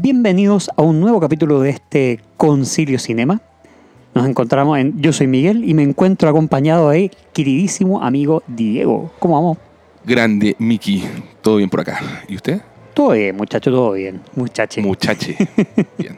Bienvenidos a un nuevo capítulo de este Concilio Cinema. Nos encontramos en. Yo soy Miguel y me encuentro acompañado de queridísimo amigo Diego. ¿Cómo vamos? Grande Miki, todo bien por acá. ¿Y usted? Todo bien, muchacho, todo bien. Muchache. Muchache. bien.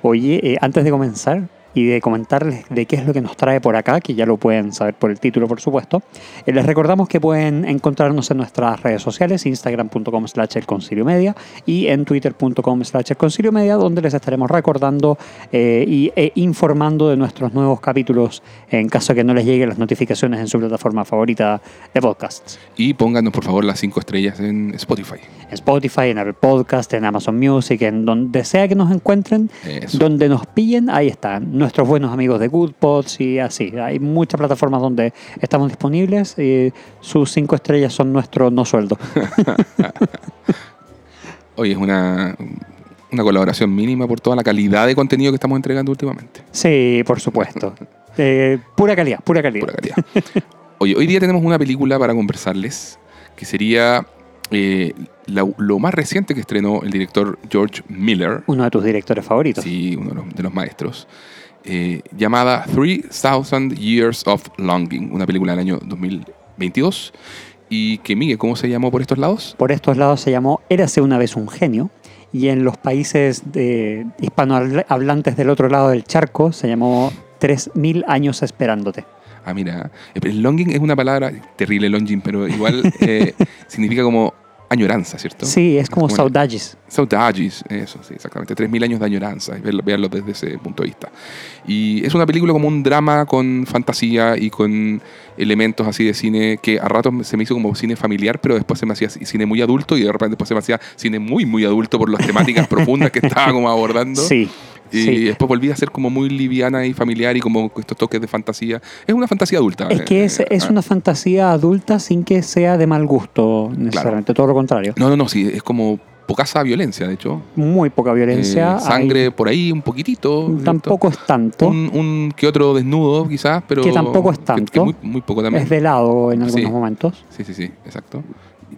Oye, eh, antes de comenzar, y de comentarles de qué es lo que nos trae por acá, que ya lo pueden saber por el título, por supuesto. Eh, les recordamos que pueden encontrarnos en nuestras redes sociales, instagram.com slash el concilio media y en twitter.com slash el concilio media, donde les estaremos recordando eh, y, e informando de nuestros nuevos capítulos en caso de que no les lleguen las notificaciones en su plataforma favorita de podcasts. Y pónganos por favor las cinco estrellas en Spotify. En Spotify, en Apple Podcast, en Amazon Music, en donde sea que nos encuentren, donde nos pillen, ahí están nuestros buenos amigos de Goodpods y así. Hay muchas plataformas donde estamos disponibles y sus cinco estrellas son nuestro no sueldo. Oye, es una, una colaboración mínima por toda la calidad de contenido que estamos entregando últimamente. Sí, por supuesto. Eh, pura calidad, pura calidad. Pura calidad. Oye, hoy día tenemos una película para conversarles que sería eh, lo más reciente que estrenó el director George Miller. Uno de tus directores favoritos. Sí, uno de los maestros. Eh, llamada 3000 Years of Longing, una película del año 2022. Y que, Miguel, ¿cómo se llamó por estos lados? Por estos lados se llamó Érase una vez un genio. Y en los países de hispanohablantes del otro lado del charco se llamó 3000 años esperándote. Ah, mira. El longing es una palabra terrible, longing, pero igual eh, significa como añoranza, ¿cierto? Sí, es como, saudades. Saudades, eso, sí, exactamente. 3.000 años de añoranza, verlo desde ese punto de vista. Y es una película como un drama con fantasía y con elementos así de cine que a ratos se me hizo como cine familiar, pero después se me hacía cine muy adulto y de repente después se me hacía cine muy, muy adulto por las temáticas profundas que estaba como abordando. Sí. Y después volví a ser como muy liviana y familiar y como estos toques de fantasía. Es una fantasía adulta. Es que es, eh, es ah. una fantasía adulta sin que sea de mal gusto, necesariamente, todo lo contrario. No, no, no, sí, es como pocasa violencia, de hecho. Muy poca violencia. Eh, sangre por ahí, un poquitito. Tampoco es tanto. Un, que otro desnudo, quizás, pero. Que tampoco es tanto. muy, muy, poco también. Es velado en algunos momentos. Sí, sí, sí, exacto.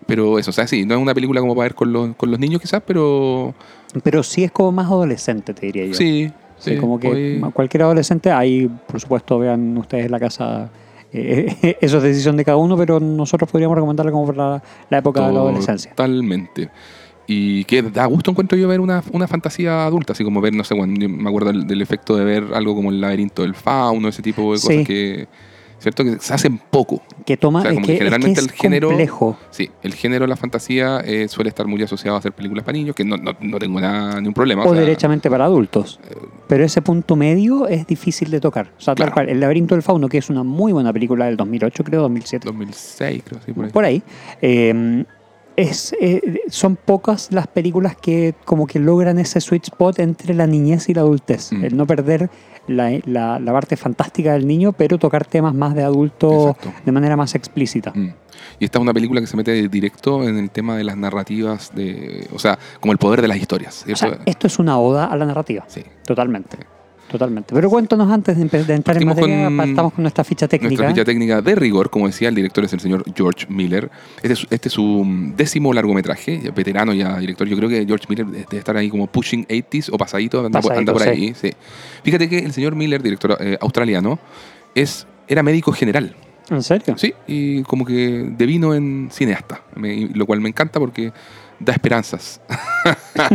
Pero eso, o sea, sí, no es una película como para ver con los, con los niños, quizás, pero. Pero sí es como más adolescente, te diría yo. Sí, Sí, como que cualquier adolescente, ahí por supuesto vean ustedes en la casa, eh, eso es decisión de cada uno, pero nosotros podríamos recomendarla como para la, época de la adolescencia. Totalmente. Y que da gusto encuentro yo ver una, una fantasía adulta, así como ver, no sé, cuando me acuerdo del, efecto de ver algo como el laberinto del fauno, ese tipo de cosas que ¿cierto? Que se hacen poco. Que toma, que, generalmente el género, complejo. Sí, el género de la fantasía eh, suele estar muy asociado a hacer películas para niños, que no, no, no tengo nada, ningún problema. O, derechamente para adultos. Eh, Pero ese punto medio es difícil de tocar. O sea, tal cual, El laberinto del fauno, que es una muy buena película del 2008, creo, 2007. 2006, creo, sí, por ahí. Por ahí. Eh, es, son pocas las películas que como que logran ese sweet spot entre la niñez y la adultez. Mm. El no perder la, la, parte fantástica del niño, pero tocar temas más de adulto de manera más explícita. Mm. Y esta es una película que se mete directo en el tema de las narrativas, de, o sea, como el poder de las historias. esto es una oda a la narrativa. Sí. Totalmente. Totalmente. Pero cuéntanos antes de, entrar en materia, con, con nuestra ficha técnica. Nuestra ficha técnica de rigor, como decía, el director es el señor George Miller. Este es, este su décimo largometraje, veterano ya director. Yo creo que George Miller debe estar ahí como pushing 80s o pasadito, anda, por ahí. Sí. Fíjate que el señor Miller, director eh, australiano, es, era médico general. ¿En serio? Sí, y como que devino en cineasta, lo cual me encanta porque da esperanzas a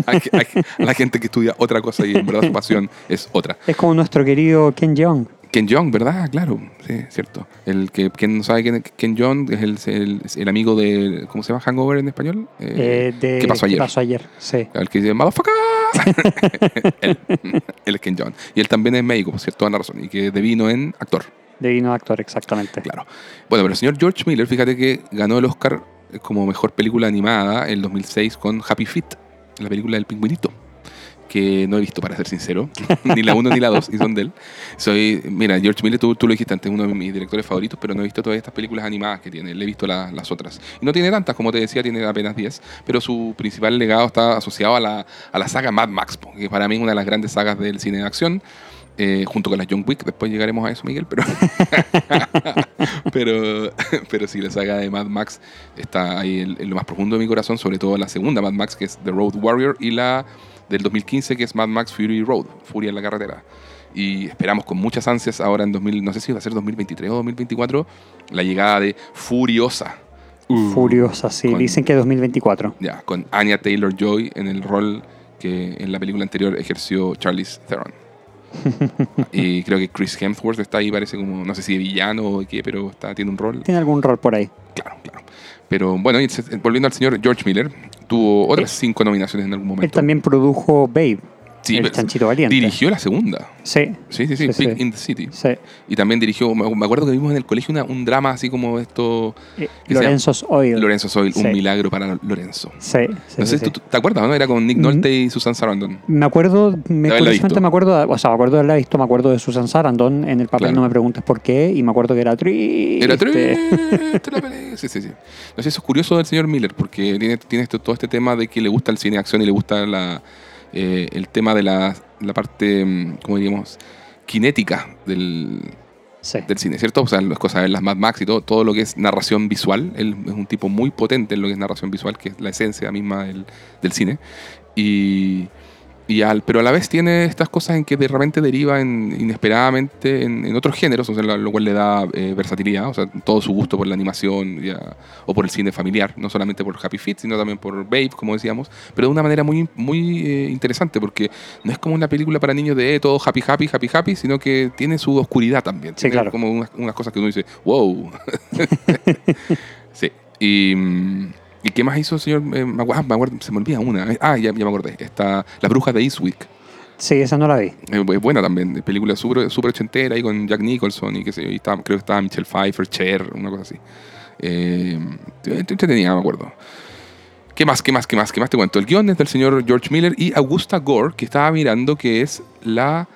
la gente que estudia otra cosa y en verdad su pasión es otra. Es como nuestro querido Ken Jeong. Ken Jeong, ¿verdad? Claro, sí, cierto. El que quien no sabe quién Ken Jeong es el, el, amigo de ¿cómo se llama? Hangover en español. Eh, eh, ¿Qué pasó ayer? ¿Qué pasó ayer? Sí. El que dice motherfucker. él, él, es Ken Jeong y él también es médico, por cierto, la razón y que devino en actor. Devino actor, exactamente. Claro. Bueno, pero el señor George Miller, fíjate que ganó el Oscar como mejor película animada el 2006 con Happy Feet, la película del pingüinito que no he visto, para ser sincero. ni la 1 ni la 2, y son de él. Soy, mira, George Miller, tú, tú, lo dijiste antes, uno de mis directores favoritos, pero no he visto todas estas películas animadas que tiene. Le he visto las otras. Y no tiene tantas, como te decía, tiene apenas 10, pero su principal legado está asociado a la, a la saga Mad Max, que para mí es una de las grandes sagas del cine de acción. Eh, junto con las John Wick, después llegaremos a eso, Miguel, pero, pero, pero sí, la saga de Mad Max está ahí en, lo más profundo de mi corazón, sobre todo la segunda Mad Max, que es The Road Warrior, y la del 2015 que es Mad Max Fury Road, Furia en la carretera. Y esperamos con muchas ansias ahora en 2000, no sé si va a ser 2023 o 2024, la llegada de Furiosa. Uh, Furiosa, sí. con- Dicen que 2024. Ya, con Anya Taylor-Joy en el rol que en la película anterior ejerció Charlize Theron. y creo que Chris Hemsworth está ahí, parece como, no sé si de villano o qué, pero está, tiene un rol. Tiene algún rol por ahí. Claro, claro. Pero bueno, y volviendo al señor George Miller, tuvo otras cinco nominaciones en algún Él momento. también produjo Babe, Sí, el chanchito valiente. Dirigió la segunda. Sí, Sí, sí, sí, sí. in the City. sí. Y también dirigió, me acuerdo que vimos en el colegio una- un drama así como esto, Eh, Lorenzo's Oil. Lorenzo Soil, Sí. un milagro para Lorenzo. Sí, No sé tú- ¿Te acuerdas, no? Era con Nick Mm. Nolte y Susan Sarandon. Me acuerdo, me, curiosamente me acuerdo, o sea, me acuerdo de haberla visto, me acuerdo de Susan Sarandon en el papel, Claro. no me preguntes por qué, y me acuerdo que era triste. Era triste la pelea. Sí, sí, sí. No sé, eso es curioso del señor Miller, porque tiene, tiene este- todo este tema de que le gusta el cine de acción y le gusta la, eh, el tema de la, la parte, mm, ¿cómo diríamos? Cinética del, Sí. del cine, ¿cierto? O sea, las cosas de las Mad Max y todo, todo lo que es narración visual. Él es un tipo muy potente en lo que es narración visual, que es la esencia misma del, del cine. Y, y al, pero a la vez tiene estas cosas en que de repente deriva en- inesperadamente en, en otros géneros, o sea, lo, lo cual le da eh, versatilidad, o sea, todo su gusto por la animación ya, o por el cine familiar, no solamente por Happy Feet, sino también por Babe, como decíamos, pero de una manera muy, muy eh, interesante, porque no es como una película para niños de eh, todo happy, happy, happy, happy, sino que tiene su oscuridad también. Sí, Tiene claro. Como unas, unas cosas que uno dice, wow. sí. Y, mm, ¿Y qué más hizo el señor? Eh, ah, me acuerdo- se me olvida una. Ah, ya, ya me acordé. Está La Bruja de Eastwick. Sí, esa no la vi. Es es buena también. Película súper super ochentera ahí con Jack Nicholson y qué sé yo. Y estaba- creo que estaba Michelle Pfeiffer, Cher, una cosa así. Eh, entretenida, me acuerdo. ¿Qué más, qué más, qué más, qué más te cuento? El guion es del señor George Miller y Augusta Gore, que estaba mirando que es la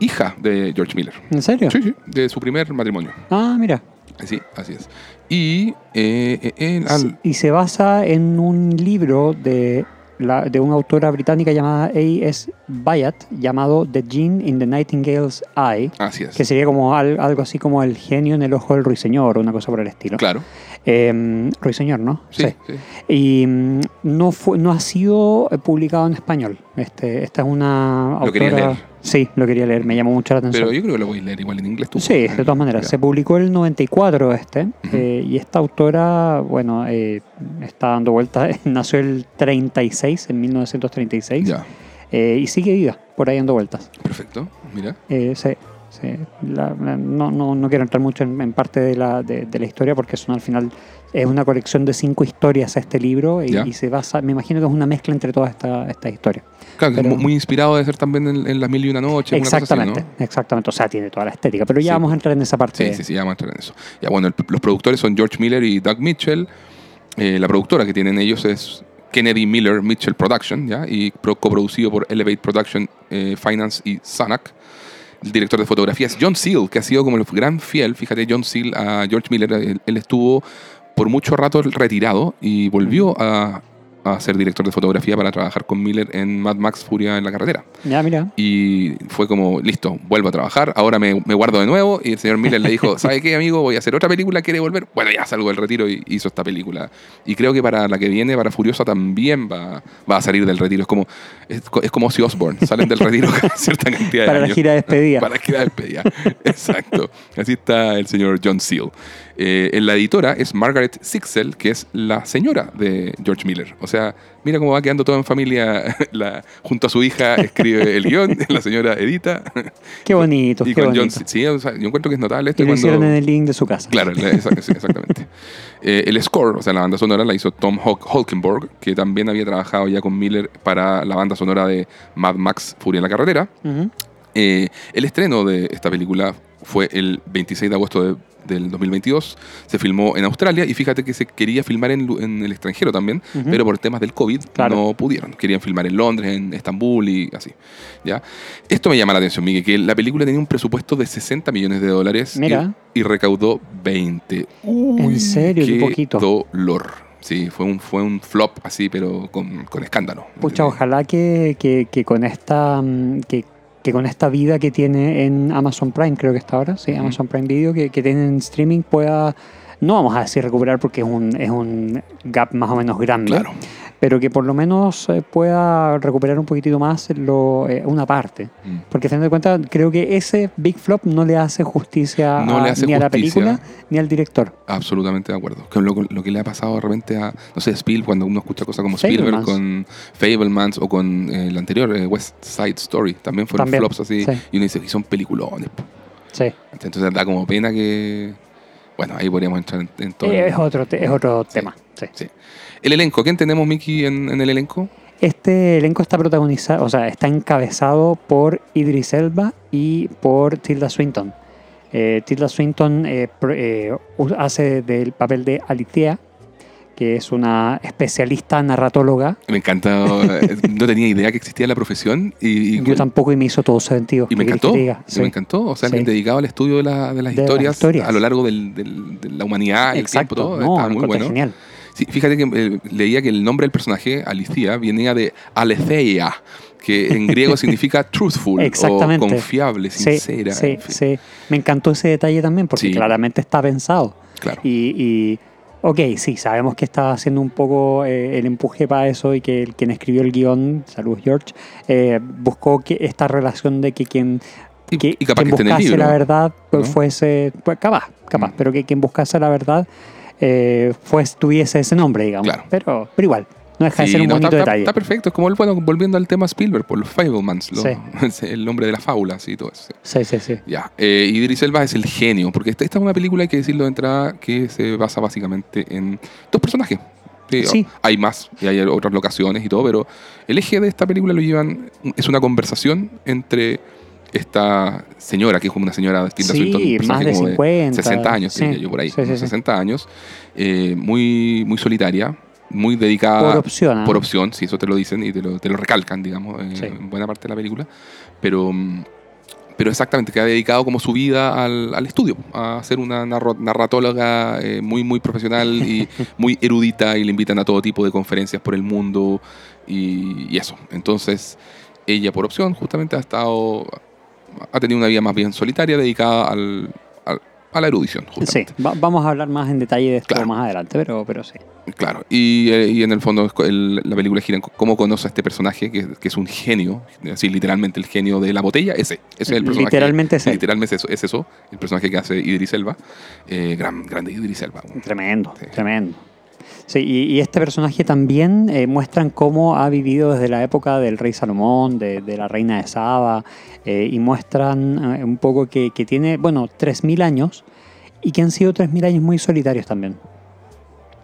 hija de George Miller. ¿En serio? Sí, sí, de su primer matrimonio. Ah, mira. Sí, así es. Y eh, eh, al- Y se basa en un libro de, la, de una autora británica llamada A.S. Byatt llamado The Gene in the Nightingale's Eye, así es. que sería como al- algo así como el genio en el ojo del ruiseñor una cosa por el estilo. Claro. Eh, ruiseñor, ¿no? Sí, sí. Y mm, no, fue, no ha sido publicado en español. Este, esta es una Lo quería autora- leer. Sí, lo quería leer, me llamó mucho la atención. Pero yo creo que lo voy a leer igual en inglés. tú. Sí, de todas maneras. Se publicó el 94 este, eh, y esta autora, bueno, eh, está dando vueltas, nació el 36, en 1936, Ya, eh, y sigue viva, por ahí dando vueltas. perfecto. Mira. Eh, sí, sí. La- la- no, no, no quiero entrar mucho en, en parte de la, de, de la historia porque son al final es una colección de cinco historias este libro y, se basa, me imagino que es una mezcla entre todas estas estas historias. Claro, Pero- mu- muy inspirado de ser también en, en Las Mil y Una Noche. una cosa así, Exactamente, ¿no? exactamente. O sea, tiene toda la estética, pero ya Sí. vamos a entrar en esa parte. Sí, sí, sí, ya vamos a entrar en eso. Ya, bueno, el- los productores son George Miller y Doug Mitchell. Eh, la productora que tienen ellos es Kennedy Miller Mitchell Production, ¿ya? Y pro- coproducido por Elevate Production eh, Finance y Sanac. El director de fotografía es John Seal, que ha sido como el gran fiel, fíjate, John Seal a George Miller. Él estuvo por mucho rato retirado y volvió a, a ser director de fotografía para trabajar con Miller en Mad Max Furia en la carretera. Ya, mira. Y fue como, listo, vuelvo a trabajar, ahora me, me guardo de nuevo. Y el señor Miller le dijo, ¿sabe qué, amigo? Voy a hacer otra película, ¿quiere volver? Bueno, ya salgo del retiro y hizo esta película. Y creo que para la que viene, para Furiosa, también va, va a salir del retiro. Es como, es, es como si Osborne, salen del retiro cada cierta cantidad de Para la años. gira de despedida. Para la gira de despedida. Exacto. Así está el señor John Seal. Eh, en la editora es Margaret Sixel, que es la señora de George Miller. O sea, mira cómo va quedando todo en familia. La, junto a su hija escribe el guion, la señora edita. Qué bonito, y qué con John, sí, o sea, yo encuentro que es notable esto Y lo cuando- hicieron en el link de su casa. Claro, exactamente. Eh, el score, o sea, la banda sonora la hizo Tom Hol- Holkenborg, que también había trabajado ya con Miller para la banda sonora de Mad Max Furia en la carretera. Ujú. Eh, el estreno de esta película fue el 26 de agosto de- del 2022. Se filmó en Australia y fíjate que se quería filmar en, en el extranjero también, Ujú. pero por temas del COVID Claro. no pudieron. Querían filmar en Londres, en Estambul y así. ¿ya? Esto me llama la atención, Miguel, que la película tenía un presupuesto de 60 millones de dólares y- Mira. Y, recaudó 20. ¿En serio? Qué poquito. dolor. Sí, fue un, fue un flop así, pero con, con escándalo. Pucha, ojalá que, que, que con esta mm, que, que con esta vida que tiene en Amazon Prime, creo que está ahora, sí. Amazon Prime Video, que, que tiene en streaming pueda, no vamos a decir recuperar porque es un, es un gap más o menos grande, Claro. Pero que por lo menos eh, pueda recuperar un poquitito más lo, eh, una parte. Mm. Porque a fin de cuentas creo que ese Big Flop no le hace justicia No a- le hace ni a la película ni al director. Absolutamente de acuerdo. Lo, lo que le ha pasado de repente a, no sé, Spielberg, cuando uno escucha cosas como Spielberg con Fablemans o con eh, el anterior, eh, West Side Story, también fueron También, flops así. sí. Y uno dice, y son peliculones. po". Sí. Entonces da como pena que... Bueno, ahí podríamos entrar en, en todo. el- es otro, es otro tema. sí. Sí. El elenco, ¿quién tenemos, Mickey, en, en el elenco? Este elenco está protagonizado, o sea, está encabezado por Idris Elba y por Tilda Swinton. Eh, Tilda Swinton eh, eh, hace del papel de Alicia, que es una especialista narratóloga. Me encanta, eh, no tenía idea que existía la profesión y, y- Yo tampoco y me hizo todo sentido. y me ¿Qué querés encantó. que diga? Sí. Me encantó. O sea, Sí. dedicado al estudio de, la- de las, De las historias, historias. a lo largo del- del- de la humanidad y el tiempo. Exacto, Todo, no, muy bueno. genial. Sí, fíjate que eh, leía que el nombre del personaje, Alicia, venía de Aletheia, que en griego significa truthful o confiable, sincera. sí, en fin. sí. Me encantó ese detalle también porque Sí. claramente está pensado. Claro. Y, y, ok, sí, sabemos que está haciendo un poco eh, el empuje para eso y que el, quien escribió el guion, saludos George, eh, buscó que esta relación de que quien, que, y capaz quien que buscase libro. la verdad pues, ¿no? fuese, pues capaz, capaz, Mm. pero que quien buscase la verdad eh, pues tuviese ese nombre, digamos. Claro. Pero, pero igual, no deja de Sí, ser un no, bonito está, detalle. está perfecto. Es como, el, bueno, volviendo al tema Spielberg, por los Fablemans, lo- Sí. es el nombre de las fábulas y todo eso. sí. Sí, sí, sí. Ya. Eh, Idris Elba es el genio, porque esta, esta es una película, hay que decirlo de entrada, que se basa básicamente en dos personajes. Sí, Sí. Hay más y hay otras locaciones y todo, pero el eje de esta película lo llevan, es una conversación entre esta señora, que es como una señora Tilda Sí, Swinton, más de como 50. 60 años, Sí, yo por ahí, sí, sí, unos sí. 60 años, eh, muy, muy solitaria, muy dedicada Por opción. ¿ah? por opción, si eso te lo dicen y te lo, te lo recalcan, digamos, eh, Sí. en buena parte de la película. Pero, mm, pero exactamente, que ha dedicado como su vida al, al estudio, a ser una narratóloga eh, muy, muy profesional y muy erudita y le invitan a todo tipo de conferencias por el mundo y, y eso. Entonces, ella por opción justamente ha estado, ha tenido una vida más bien solitaria dedicada al, al- a la erudición, Sí, va- vamos a hablar más en detalle de esto Claro. más adelante, pero, pero sí. Claro, y, eh, y en el fondo el- la película gira en cómo conoce a este personaje que, que es un genio, así literalmente el genio de la botella, ese, ese es el personaje. Literalmente es. Literalmente es eso, es eso, el personaje que hace Idris Elba, eh, gran, grande Idris Elba. Tremendo, Sí. tremendo. Sí, y, y este personaje también eh, muestran cómo ha vivido desde la época del rey Salomón, de, de la reina de Saba, eh, y muestran eh, un poco que, que tiene, bueno, 3.000 años, y que han sido 3.000 años muy solitarios también.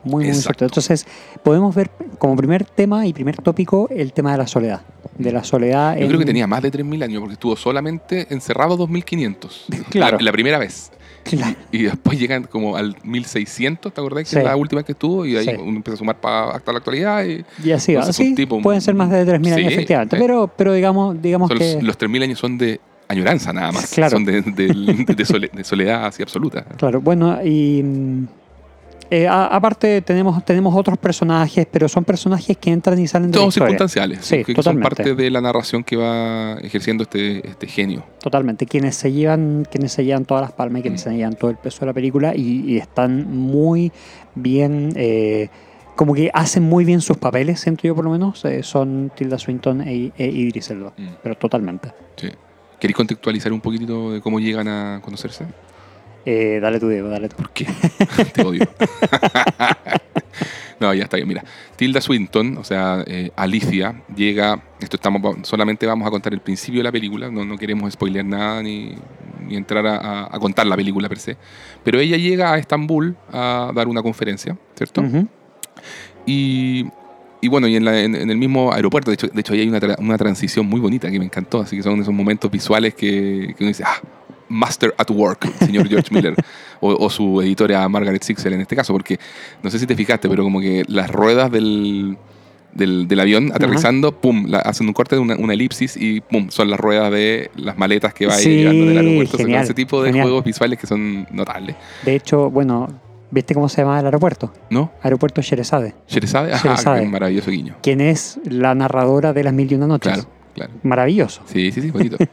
Muy, muy solitarios. Entonces, podemos ver como primer tema y primer tópico el tema de la soledad. De la soledad Yo en- creo que tenía más de 3.000 años porque estuvo solamente encerrado 2.500. Claro. La, la primera vez. Claro. Y después llegan como al 1.600, ¿te acordás? Que Sí. es la última que estuvo y ahí Sí. uno empieza a sumar para hasta la actualidad. Y Y así va. Sí, tipo- pueden ser más de 3.000 años, efectivamente. Pero, pero digamos, digamos son que... los, los 3.000 años son de añoranza nada más. Claro. Son de, de- de sole- de soledad así absoluta. Claro, bueno, y eh, a- aparte tenemos, tenemos otros personajes, pero son personajes que entran y salen de la Todos historia. circunstanciales, Sí, que son totalmente. parte de la narración que va ejerciendo este, este genio. Totalmente, quienes se llevan, quienes se llevan todas las palmas y quienes Mm. se llevan todo el peso de la película y, y están muy bien, eh, como que hacen muy bien sus papeles, siento yo por lo menos, eh, son Tilda Swinton e, e Idris Elba, Mm. pero totalmente. Sí. ¿Queréis contextualizar un poquito de cómo llegan a conocerse? Eh, dale tu Diego, dale tú. ¿Por qué? Te odio. no, ya está bien. Mira, Tilda Swinton, o sea, eh, Alicia, llega. Esto estamos solamente vamos a contar el principio de la película. No, no queremos spoilear nada ni, ni entrar a, a- a contar la película per se. Pero ella llega a Estambul a dar una conferencia, ¿cierto? Y, y bueno, y en, la- en- en el mismo aeropuerto, de hecho, de hecho ahí hay una, tra- una transición muy bonita que me encantó, así que son esos momentos visuales que, que uno dice, ah, Master at Work, señor George Miller, o, o su editora Margaret Sixel en este caso, porque no sé si te fijaste, pero como que las ruedas del, del, del avión aterrizando, pum, la- hacen un corte de una, una elipsis y pum, son las ruedas de las maletas que va Sí, llegando del aeropuerto. Ese tipo de genial. juegos visuales que son notables, De hecho, bueno, ¿viste cómo se llama el aeropuerto? ¿no? Aeropuerto Sherezade, Sherezade, ajá, Sherezade. maravilloso guiño. quien es la narradora de Las Mil y Una Noches. Claro, claro. Maravilloso. Sí, sí, sí, bonito.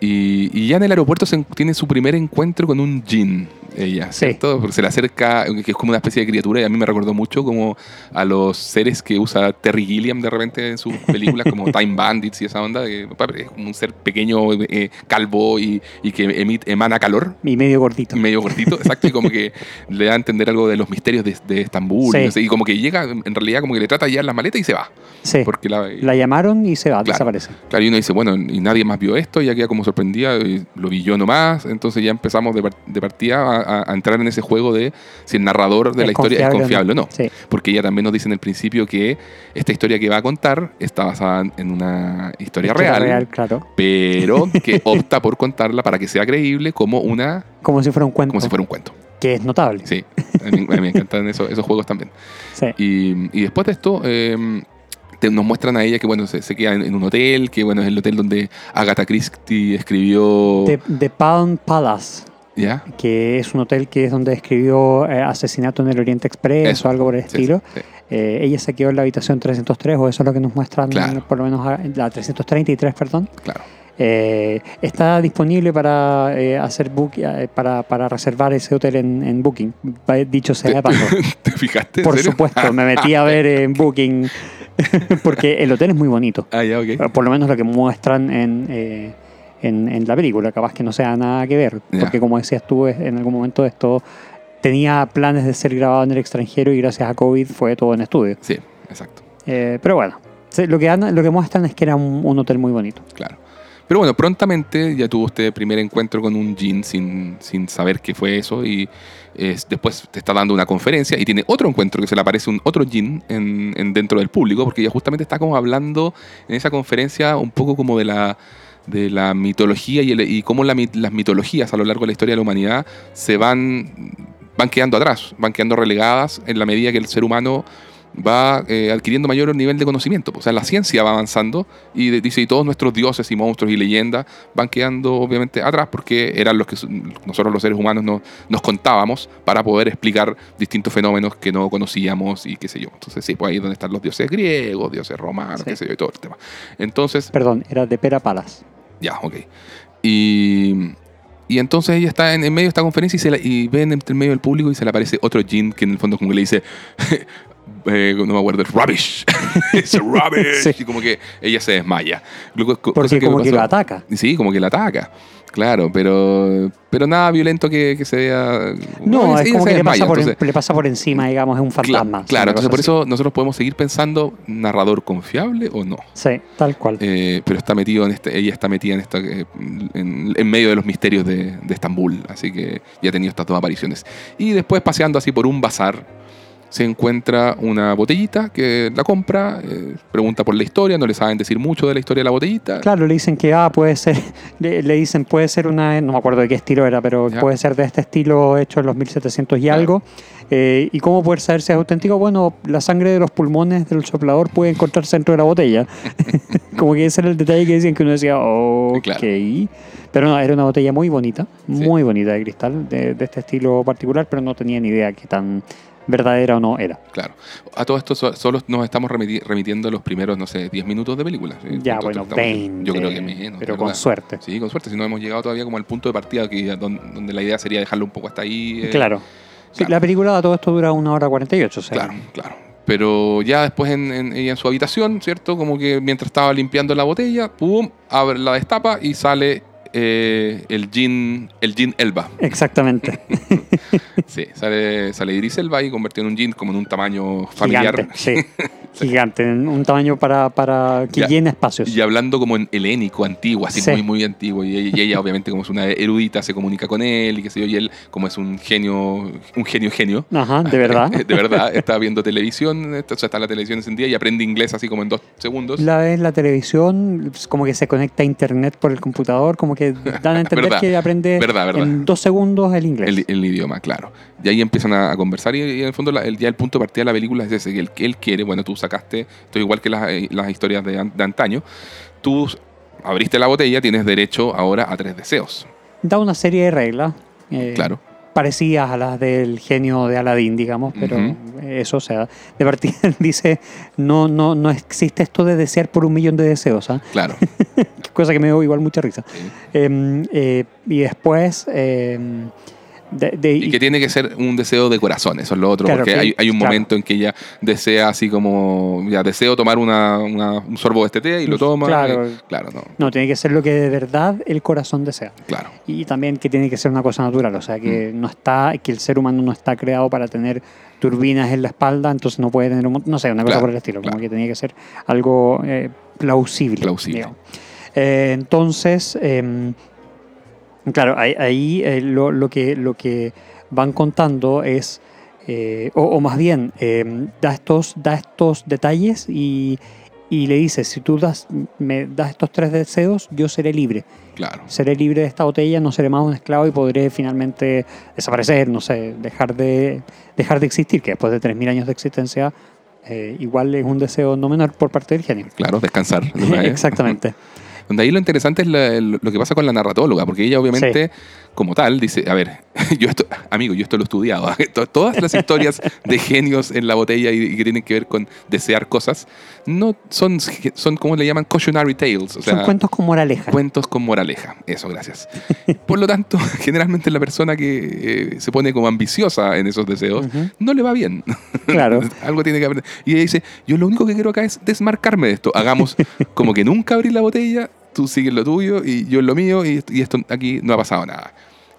y, y ya en el aeropuerto se en- tiene su primer encuentro con un djinn. Ella, Sí. ¿cierto? Porque se le acerca, que es como una especie de criatura y a mí me recordó mucho como a los seres que usa Terry Gilliam de repente en sus películas, como Time Bandits y esa onda, que es como un ser pequeño, eh, calvo y, y que emit- emana calor. Y medio gordito. medio cortito, exacto, y como que le da a entender algo de los misterios de, de Estambul, Sí. no sé, y como que llega, en realidad como que le trata de llevar las maletas y se va, Sí. porque la, La llamaron y se va, Claro. desaparece. claro, y uno dice, bueno, y nadie más vio esto, ya queda como sorprendida, y lo vi yo nomás, entonces ya empezamos de, de partida a, a- a entrar en ese juego de si el narrador de ¿Es la historia es confiable o no, Sí. porque ella también nos dice en el principio que esta historia que va a contar está basada en una historia, Historia real, claro. pero que opta por contarla para que sea creíble como una Como si fuera un cuento. como si fuera un cuento. Que es notable. Sí, a mí, a mí me encantan esos, esos juegos también. Sí. Y, y después de esto, eh, te- nos muestran a ella que bueno, se, se queda en, en un hotel, que bueno, es el hotel donde Agatha Christie escribió... The, The Palm Palace, ¿Ya? que es un hotel que es donde escribió eh, Asesinato en el Oriente Express Eso. o algo por el Sí, estilo. sí, Eh, ella se quedó en la habitación 303, o eso es lo que nos muestran, Claro. por lo menos la 333, perdón. claro. Eh, está disponible para eh, hacer book, eh, para, para reservar ese hotel en, en Booking. Dicho sea de paso. ¿Te fijaste? Por serio? supuesto, me metí a ver en Booking porque el hotel es muy bonito. Ah, ya, ok. Por lo menos lo que muestran en, eh, en, en la película, capaz que no sea nada que ver. Porque como decías tú, en algún momento esto tenía planes de ser grabado en el extranjero y gracias a COVID fue todo en estudio. Sí, exacto, Eh, pero bueno, lo que, lo que muestran es que era un, un hotel muy bonito. claro. Pero bueno, prontamente ya tuvo este primer encuentro con un Jin sin, sin saber qué fue eso y eh, después te está dando una conferencia y tiene otro encuentro que se le aparece un otro Jin en, en- dentro del público porque ella justamente está como hablando en esa conferencia un poco como de la de la mitología y, cómo las mitologías a lo largo de la historia de la humanidad se van van quedando atrás, van quedando relegadas en la medida que el ser humano va eh, adquiriendo mayor nivel de conocimiento. O sea, la ciencia va avanzando y de- dice, y todos nuestros dioses y monstruos y leyendas van quedando obviamente atrás porque eran los que nosotros los seres humanos no- nos contábamos para poder explicar distintos fenómenos que no conocíamos y qué sé yo. Entonces, sí, pues ahí es donde están los dioses griegos, dioses romanos, Sí. qué sé yo, y todo el tema. Entonces, Perdón, era de Pera Palace. ya, ok. Y, y entonces ella está en, en medio de esta conferencia y, se la, y ve en el medio del público y se le aparece otro Jin que en el fondo como que le dice, eh, no me acuerdo, rubbish. es rubbish. Sí. Y como que ella se desmaya. Luego, Porque como que pasó- lo ataca. Sí, como que la ataca. Claro, pero, pero nada violento que, que se vea. No, Bueno, es como que le pasa, por, entonces- le pasa por encima, digamos, es un fantasma. Claro, entonces por así. eso nosotros podemos seguir pensando, narrador confiable o no. Sí, tal cual. Eh, pero está metido en este, ella está metida en, esta, eh, en, en medio de los misterios de, de Estambul, así que ya ha tenido estas dos apariciones. Y después paseando así por un bazar, se encuentra una botellita que la compra, eh, pregunta por la historia, no le saben decir mucho de la historia de la botellita. Claro, le dicen que ah, puede ser, le, le dicen puede ser una, no me acuerdo de qué estilo era, pero Ya. puede ser de este estilo hecho en los 1700 y Claro. algo. Eh, ¿Y cómo poder saber si es auténtico? Bueno, la sangre de los pulmones del soplador puede encontrarse dentro de la botella. Como que ese era el detalle que decían que uno decía, ok. Claro. Pero no, era una botella muy bonita, muy bonita de cristal, de, de este estilo particular, pero no tenía ni idea qué tan verdadera o no era. Claro. A todo esto so- solo nos estamos remiti- remitiendo a los primeros, no sé, 10 minutos de película. Ya, Entonces, bueno, estamos- 20. Yo creo que menos. Pero con suerte. Sí, con suerte. Si no hemos llegado todavía como al punto de partida que, donde la idea sería dejarlo un poco hasta ahí. eh, Claro. Sí, claro. La película de todo esto dura una hora 48, o sea. Claro, claro. Pero ya después en, en- ella en su habitación, ¿cierto? Como que mientras estaba limpiando la botella, ¡pum! Abre, la destapa y sale eh, el gin, el gin Elba. Exactamente. Sí, sale, sale Idris Elba y convirtió en un gin como en un tamaño familiar. Gigante, sí. Gigante, en un tamaño para, para que Ya. llene espacios. Y hablando como en helénico, antiguo, así Sí. muy, muy antiguo. Y ella, y ella, obviamente, como es una erudita, se comunica con él y qué sé yo. Y él, como es un genio, un genio, genio. Ajá, de verdad. De verdad, está viendo televisión, está, o sea, está la televisión encendida y aprende inglés así como en dos segundos. La vez la televisión, pues, como que se conecta a internet por el computador, como que dan a entender Verdad, que aprende verdad, verdad. en dos segundos el inglés. El, el idioma, claro. Y ahí empiezan a, conversar y, y en el fondo la- el, ya el punto de partida de la película es ese, que que él quiere, bueno, tú sacaste, esto es igual que las, eh, las historias de, an- de antaño, tú abriste la botella, tienes derecho ahora a tres deseos. Da una serie de reglas. eh, Claro. Parecidas a las del genio de Aladdin, digamos, pero eso, o sea, de partida dice, no, no, no existe esto de desear por un millón de deseos, ¿ah? Claro. cosa que me dio igual mucha risa. Sí. Eh, eh, y después eh, De- de- Y que tiene que ser un deseo de corazón, eso es lo otro, Claro, porque que- hay, hay un claro. momento en que ella desea así como, ya deseo tomar una, una- un sorbo de este té y lo toma. Claro. y- claro, no, No, tiene que ser lo que de verdad el corazón desea. claro. Y también que tiene que ser una cosa natural, o sea, Mm. que no está, que el ser humano no está creado para tener turbinas en la espalda, entonces no puede tener un, no sé, una cosa por el estilo, como que tenía que ser algo eh, plausible. Plausible. Eh, entonces, em, claro, ahí, ahí, eh, lo, lo que, lo que van contando es, eh, o, o más bien, em, da, estos, da estos detalles y, y le dice, si tú das, me das estos tres deseos, yo seré libre Claro. seré libre de esta botella, no seré más un esclavo y podré finalmente desaparecer, no sé, dejar de, dejar de existir, que después de 3.000 años de existencia eh, igual es un deseo no menor por parte del genio. Claro, descansar. Exactamente. Donde ahí lo interesante es la- lo que pasa con la narratóloga, porque ella obviamente, como tal, dice, a ver, yo esto, amigo, yo esto lo he estudiado, To- todas las historias de genios en la botella y, que tienen que ver con desear cosas, no son, son como le llaman cautionary tales, o sea, Son cuentos con moraleja. cuentos con moraleja. Eso, gracias. Por lo tanto, generalmente la persona que eh, se pone como ambiciosa en esos deseos, Ujú. no le va bien. Claro. Algo tiene que aprender. Y ella dice, yo lo único que quiero acá es desmarcarme de esto. Hagamos como que nunca abrí la botella, tú sigues lo tuyo y yo en lo mío y, y esto aquí no ha pasado nada.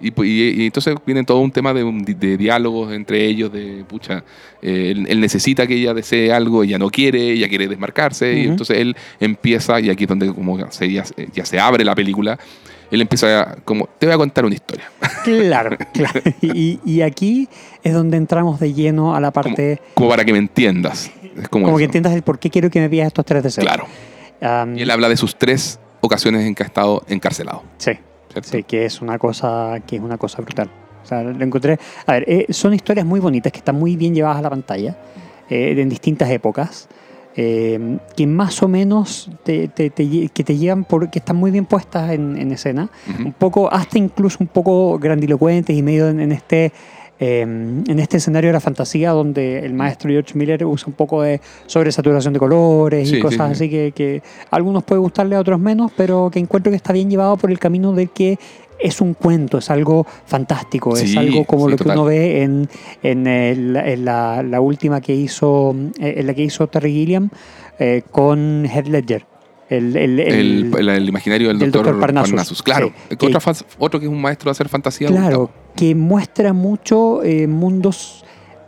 Y, y- y entonces viene todo un tema de, de diálogos entre ellos, de pucha, eh, él, él necesita que ella desee algo, ella no quiere, ella quiere desmarcarse, y Ujú. entonces él empieza, y aquí es donde como se, ya, ya se abre la película, él empieza a, como, te voy a contar una historia. Claro, claro. Y, y aquí es donde entramos de lleno a la parte, como para que me entiendas. Es como, como que entiendas el por qué quiero que me pidas estos tres deseos. Claro. Am, Y él habla de sus tres ocasiones en que ha estado encarcelado. sí. ¿cierto? Sí, que es una cosa, que es una cosa brutal. O sea, lo encontré. A ver, eh, son historias muy bonitas que están muy bien llevadas a la pantalla, eh, en distintas épocas, eh, que más o menos te, te- te que te llevan por, que están muy bien puestas en, en escena, un poco, hasta incluso un poco grandilocuentes y medio en, en este. Eh, en este escenario de la fantasía donde el maestro George Miller usa un poco de sobresaturación de colores Sí, y cosas sí. así que, que a algunos puede gustarle, a otros menos, pero que encuentro que está bien llevado por el camino de que es un cuento, es algo fantástico, es algo como sí, lo que total. uno ve en, en, el- en la, la última que hizo, eh, en la que hizo Terry Gilliam eh, con Heath Ledger. El, el- el- imaginario del del doctor. Parnassus. Parnassus. Claro. Sí. Otro que es un maestro de hacer fantasía. claro, que muestra mucho eh, mundos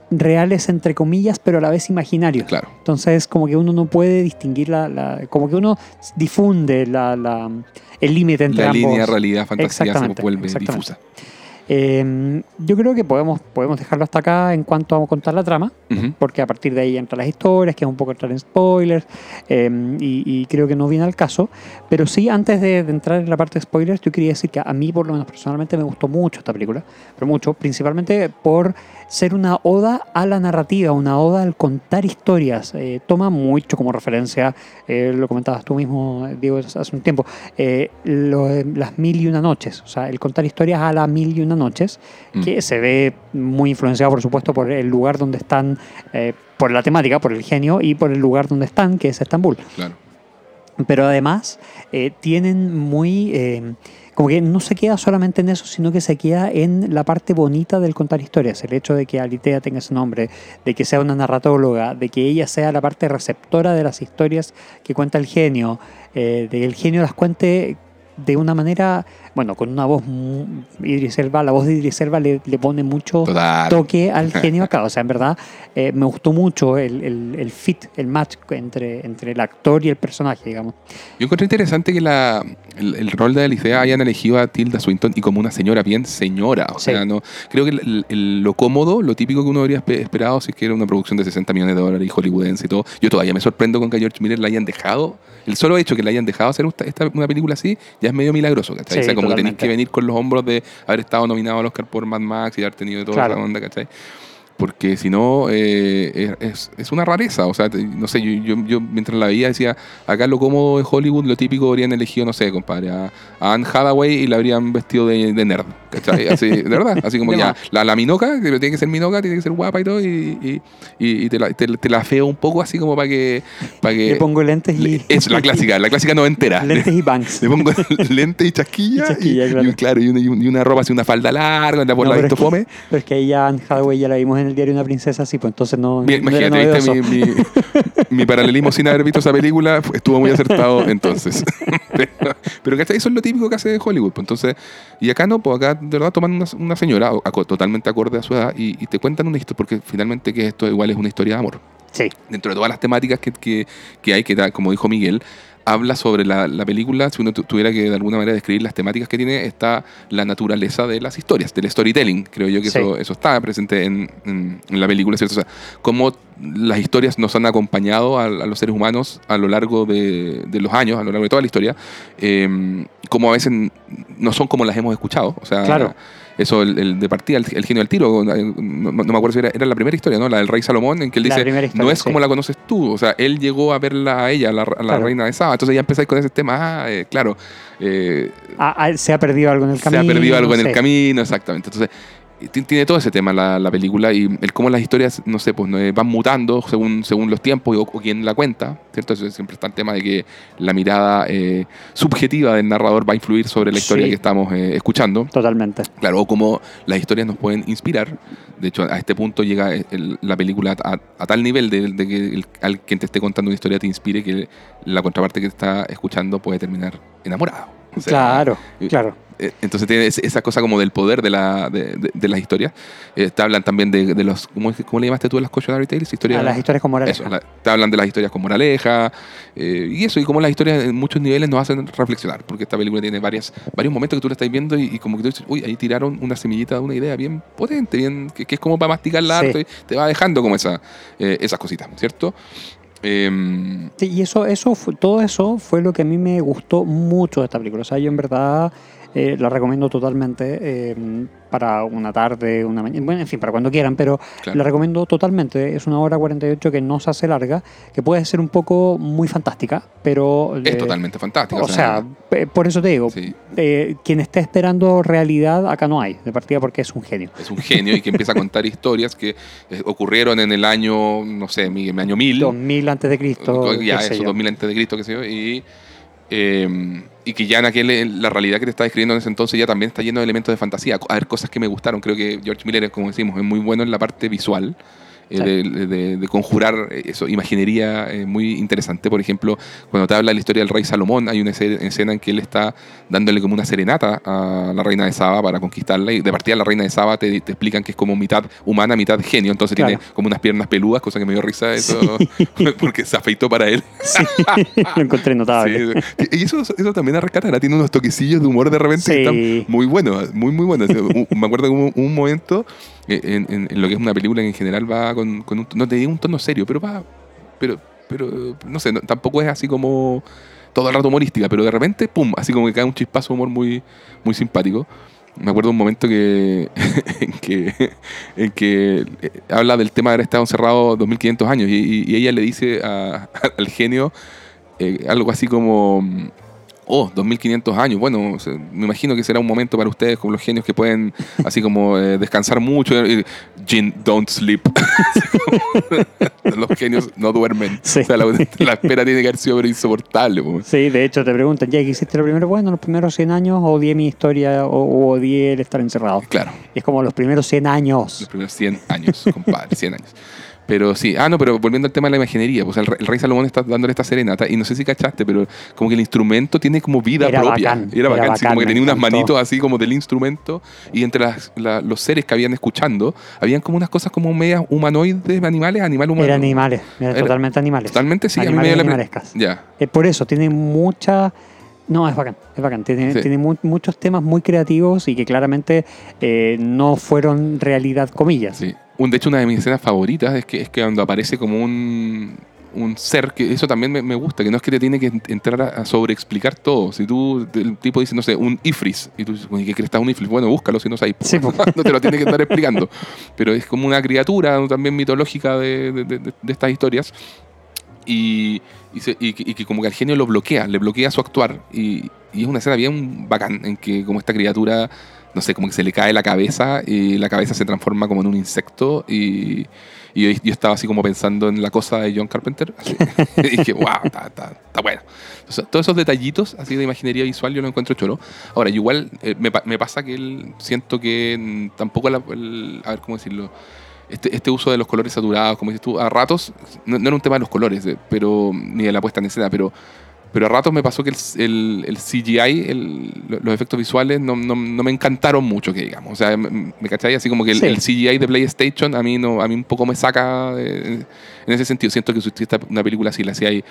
reales, entre comillas, pero a la vez imaginarios. Claro. Entonces, como que uno no puede distinguir la. la- como que uno difunde la, la- el límite entre La ambos. línea realidad-fantasía se Exactamente, vuelve exactamente. difusa. Eh, yo creo que podemos, podemos dejarlo hasta acá en cuanto a contar la trama, porque a partir de ahí entran las historias, que es un poco entrar en spoilers, eh, y, y creo que no viene al caso. Pero sí, antes de, de entrar en la parte de spoilers, yo quería decir que a mí, por lo menos personalmente, me gustó mucho esta película, pero mucho, principalmente por ser una oda a la narrativa, una oda al contar historias. Eh, toma mucho como referencia, eh, lo comentabas tú mismo, Diego, hace un tiempo, eh, lo- las mil y una noches, o sea, el contar historias a las mil y una noches, Mm. que se ve muy influenciado, por supuesto, por el lugar donde están, eh, por la temática, por el genio y por el lugar donde están, que es Estambul. Claro. Pero además eh, tienen muy... eh, como que no se queda solamente en eso, sino que se queda en la parte bonita del contar historias. El hecho de que Alitea tenga ese nombre, de que sea una narratóloga, de que ella sea la parte receptora de las historias que cuenta el genio, eh, de que el genio las cuente de una manera, bueno, con una voz, Idris Elba, la voz de Idris Elba le, le pone mucho Total. toque al genio acá. O sea, en verdad eh, me gustó mucho el, el- el fit, el match entre, entre el actor y el personaje, digamos. Yo encontré interesante que la, el, el rol de Alicia hayan elegido a Tilda Swinton y como una señora bien señora. O Sí. sea, no creo que lo cómodo, lo típico que uno habría espe- esperado si es que era una producción de 60 millones de dólares y hollywoodense y todo. Yo todavía me sorprendo con que a George Miller la hayan dejado. El solo hecho que la hayan dejado hacer esta, esta- una película así ya es medio milagroso, ¿cachai? Sí, o sea, como que tenéis totalmente. que venir con los hombros de haber estado nominado al Oscar por Mad Max y haber tenido toda Claro. esa onda, ¿cachai? Porque si no, eh, es, es una rareza. O sea, te- no sé, yo, yo, yo mientras la veía decía, acá lo cómodo de Hollywood, lo típico habrían elegido, no sé, compadre, a, a Anne Hathaway y la habrían vestido de, de nerd, ¿cachai? Así, de verdad, así como ya, la, la minoca, que tiene que ser minoca, tiene que ser guapa y todo, y, y, y te, la, te, te la feo un poco así como para que... Para que Le pongo lentes y. es la clásica, la clásica noventera. lentes y banks. Le pongo lente y chasquilla. Y chasquilla, y, claro. y claro, una, y una- ropa así, una falda larga, la por No, la pero visto es que- fome. Pero es que ahí ya Anne Hathaway ya la vimos en el diario Una Princesa, así, pues entonces no. Mira, no Imagínate, ¿viste? Mi, mi- mi paralelismo sin haber visto esa película estuvo muy acertado entonces. pero, pero ¿cachai? Eso es lo típico que hace Hollywood. pues, Entonces, y acá no, pues acá de verdad toman una, una señora totalmente acorde a su edad y, y te cuentan una historia, porque finalmente que esto igual es una historia de amor. Sí, dentro de todas las temáticas que, que, que hay, que como dijo Miguel, habla sobre la, la película, si uno tu- tuviera que de alguna manera describir las temáticas que tiene, está la naturaleza de las historias, del storytelling. Creo yo que Sí. eso, eso está presente en, en- en la película, ¿cierto? O sea, cómo las historias nos han acompañado a, a los seres humanos a lo largo de, de los años, a lo largo de toda la historia, eh, como a veces no son como las hemos escuchado. O sea, Claro. eso, el, el de partida, el, el genio del tiro, no, no me acuerdo si era, era la primera historia, ¿no? La del rey Salomón, en que él La dice, no es sí. como la conoces tú, o sea, él llegó a verla a ella, a la, a la Claro. reina de Saba, entonces ya empezáis con ese tema, ah, eh, claro, eh, Ah, ah, se ha perdido algo en el se camino. ha perdido algo en el camino, exactamente, entonces tiene todo ese tema la, la película y el cómo las historias, no sé, pues eh, van mutando según, según los tiempos o, o quién la cuenta, ¿cierto? Eso siempre está el tema de que la mirada eh, subjetiva del narrador va a influir sobre la historia Sí. que estamos eh, escuchando. Totalmente. Claro, o cómo las historias nos pueden inspirar. De hecho, a este punto llega el- la película a, a tal nivel de, de que el, al quien te esté contando una historia te inspire que la contraparte que está escuchando puede terminar enamorado. O sea, claro, eh, claro. Eh, Entonces tiene esa cosa como del poder de, la, de, de- de las historias. Eh, te hablan también de, de los... ¿cómo, cómo le llamaste tú a las cautionary tales? Historias, A las historias con moraleja. eso, la- te hablan de las historias con moraleja eh, y eso, y cómo las historias en muchos niveles nos hacen reflexionar, porque esta película tiene varias, varios momentos que tú la estás viendo y, y como que tú dices, uy, ahí tiraron una semillita de una idea bien potente, bien que, que es como para masticarla Sí. harto y te va dejando como esa, eh, esas cositas, ¿cierto? Em, Sí, y eso, eso todo eso fue lo que a mí me gustó mucho de esta película. O sea, yo en verdad eh, la recomiendo totalmente eh, para una tarde, una mañana, bueno, en fin, para cuando quieran, pero Claro. la recomiendo totalmente. Es una hora 48 que no se hace larga, que puede ser un poco muy fantástica, pero... es eh, totalmente fantástico. O sea, pe- por eso te digo, sí, eh, quien esté esperando realidad, acá no hay, de partida porque es un genio. es un genio y que empieza a contar historias que eh, ocurrieron en el año, no sé, mi, mi año 1000. 2000 antes de Cristo. ya eso, yo. 2000 antes de Cristo, qué sé yo, y, eh, y que ya en aquel, la realidad que te está describiendo en ese entonces ya también está lleno de elementos de fantasía. A ver, cosas que me gustaron. Creo que George Miller, como decimos, es muy bueno en la parte visual. Eh, Sí. de, de- de conjurar eso, imaginería eh, muy interesante. Por ejemplo, cuando te habla de la historia del rey Salomón, hay una escena en que él está dándole como una serenata a la reina de Saba para conquistarla. Y de partida, la reina de Saba te, te explican que es como mitad humana, mitad genio. Entonces Claro. tiene como unas piernas peludas, cosa que me dio risa eso, porque se afeitó para él. Sí, lo encontré notable. Sí, y eso, eso también a rescatar, tiene unos toquecillos de humor de repente que Sí. están muy buenos, muy, muy buenos. Me acuerdo hubo un momento en, en- lo que es una película en general va con, con un, no te digo un tono serio, pero va, pero, pero no sé, tampoco es así como todo el rato humorística, pero de repente, pum, así como que cae un chispazo de humor muy, muy simpático. Me acuerdo un momento que, en que, en que eh, habla del tema de haber estado encerrado 2500 años y, y- y ella le dice al genio eh, algo así como, oh, 2500 años, bueno, me imagino que será un momento para ustedes como los genios que pueden así como eh, descansar mucho. y, don't sleep. los genios no duermen. Sí. O sea, la, la espera tiene que haber sido insoportable. po. Sí, de hecho te preguntan, ya hiciste lo primero, bueno, los primeros 100 años odié mi historia o, o odié el estar encerrado. Claro. Es como los primeros 100 Los años. primeros 100 años, compadre, 100 años. Pero sí, ah, no, pero volviendo al tema de la imaginería, pues el, el rey Salomón está dándole esta serenata y no sé si cachaste, pero como que el instrumento tiene como vida Era propia. bacán, era era bacán, sí, como bacán, que tenía unas encantó. manitos así como del instrumento y entre las- la- los seres que habían escuchando, habían como unas cosas como medias humanoides, animales, animal humano. Eran animales, eran Era- totalmente animales. Totalmente, sí, a mí me Animales dio la pre- animalescas. Ya, Eh, por eso, tiene mucha... No, es bacán, es bacán. Tiene, Sí. tiene mu- muchos temas muy creativos y que claramente eh, no fueron realidad, comillas. sí. Un, de hecho, una de mis escenas favoritas es que, es que cuando aparece como un, un ser, que eso también me, me gusta, que no es que te tiene que ent- entrar a, a sobreexplicar todo. Si tú, el tipo dice, no sé, un ifris, y tú dices, "Oye, ¿qué crees que está un ifris? Bueno, búscalo si no sabes. po". Sí, po. no te lo tiene que estar explicando. Pero es como una criatura también mitológica de, de- de- de estas historias. Y, y, se- y que- y que como que al genio lo bloquea, le bloquea su actuar. Y, y es una escena bien bacán en que como esta criatura, no sé, como que se le cae la cabeza y la cabeza se transforma como en un insecto y, yo, yo estaba así como pensando en la cosa de John Carpenter. así. y dije, wow, está, está, está bueno. Entonces, todos esos detallitos así de imaginería visual yo lo encuentro choro. Ahora, igual eh, me, me pasa que él, siento que tampoco, la- el- a ver cómo decirlo, este, este uso de los colores saturados, como dices tú, a ratos, no, no era un tema de los colores, pero ni de la puesta en escena, pero, pero a ratos me pasó que el, el- el CGI, el- lo- los efectos visuales, no, no- no me encantaron mucho, que digamos. O sea, me, me cachai así como que el, Sí. el CGI de PlayStation a mí, no, a mí un poco me saca eh, en ese sentido. Siento que si una película así la hacía ahí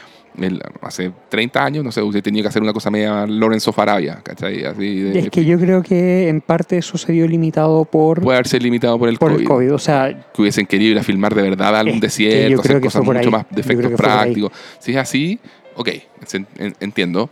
hace 30 años, no sé, usted tenía que hacer una cosa media Lawrence of Arabia, ¿cachai? Así de- Es que yo creo que en parte eso se vio limitado por, puede haberse limitado por el por COVID. el COVID. O sea, que hubiesen querido ir a filmar de verdad algún Es que desierto, hacer cosas mucho ahí. más de efectos prácticos. Si es así, ok, en- en- entiendo.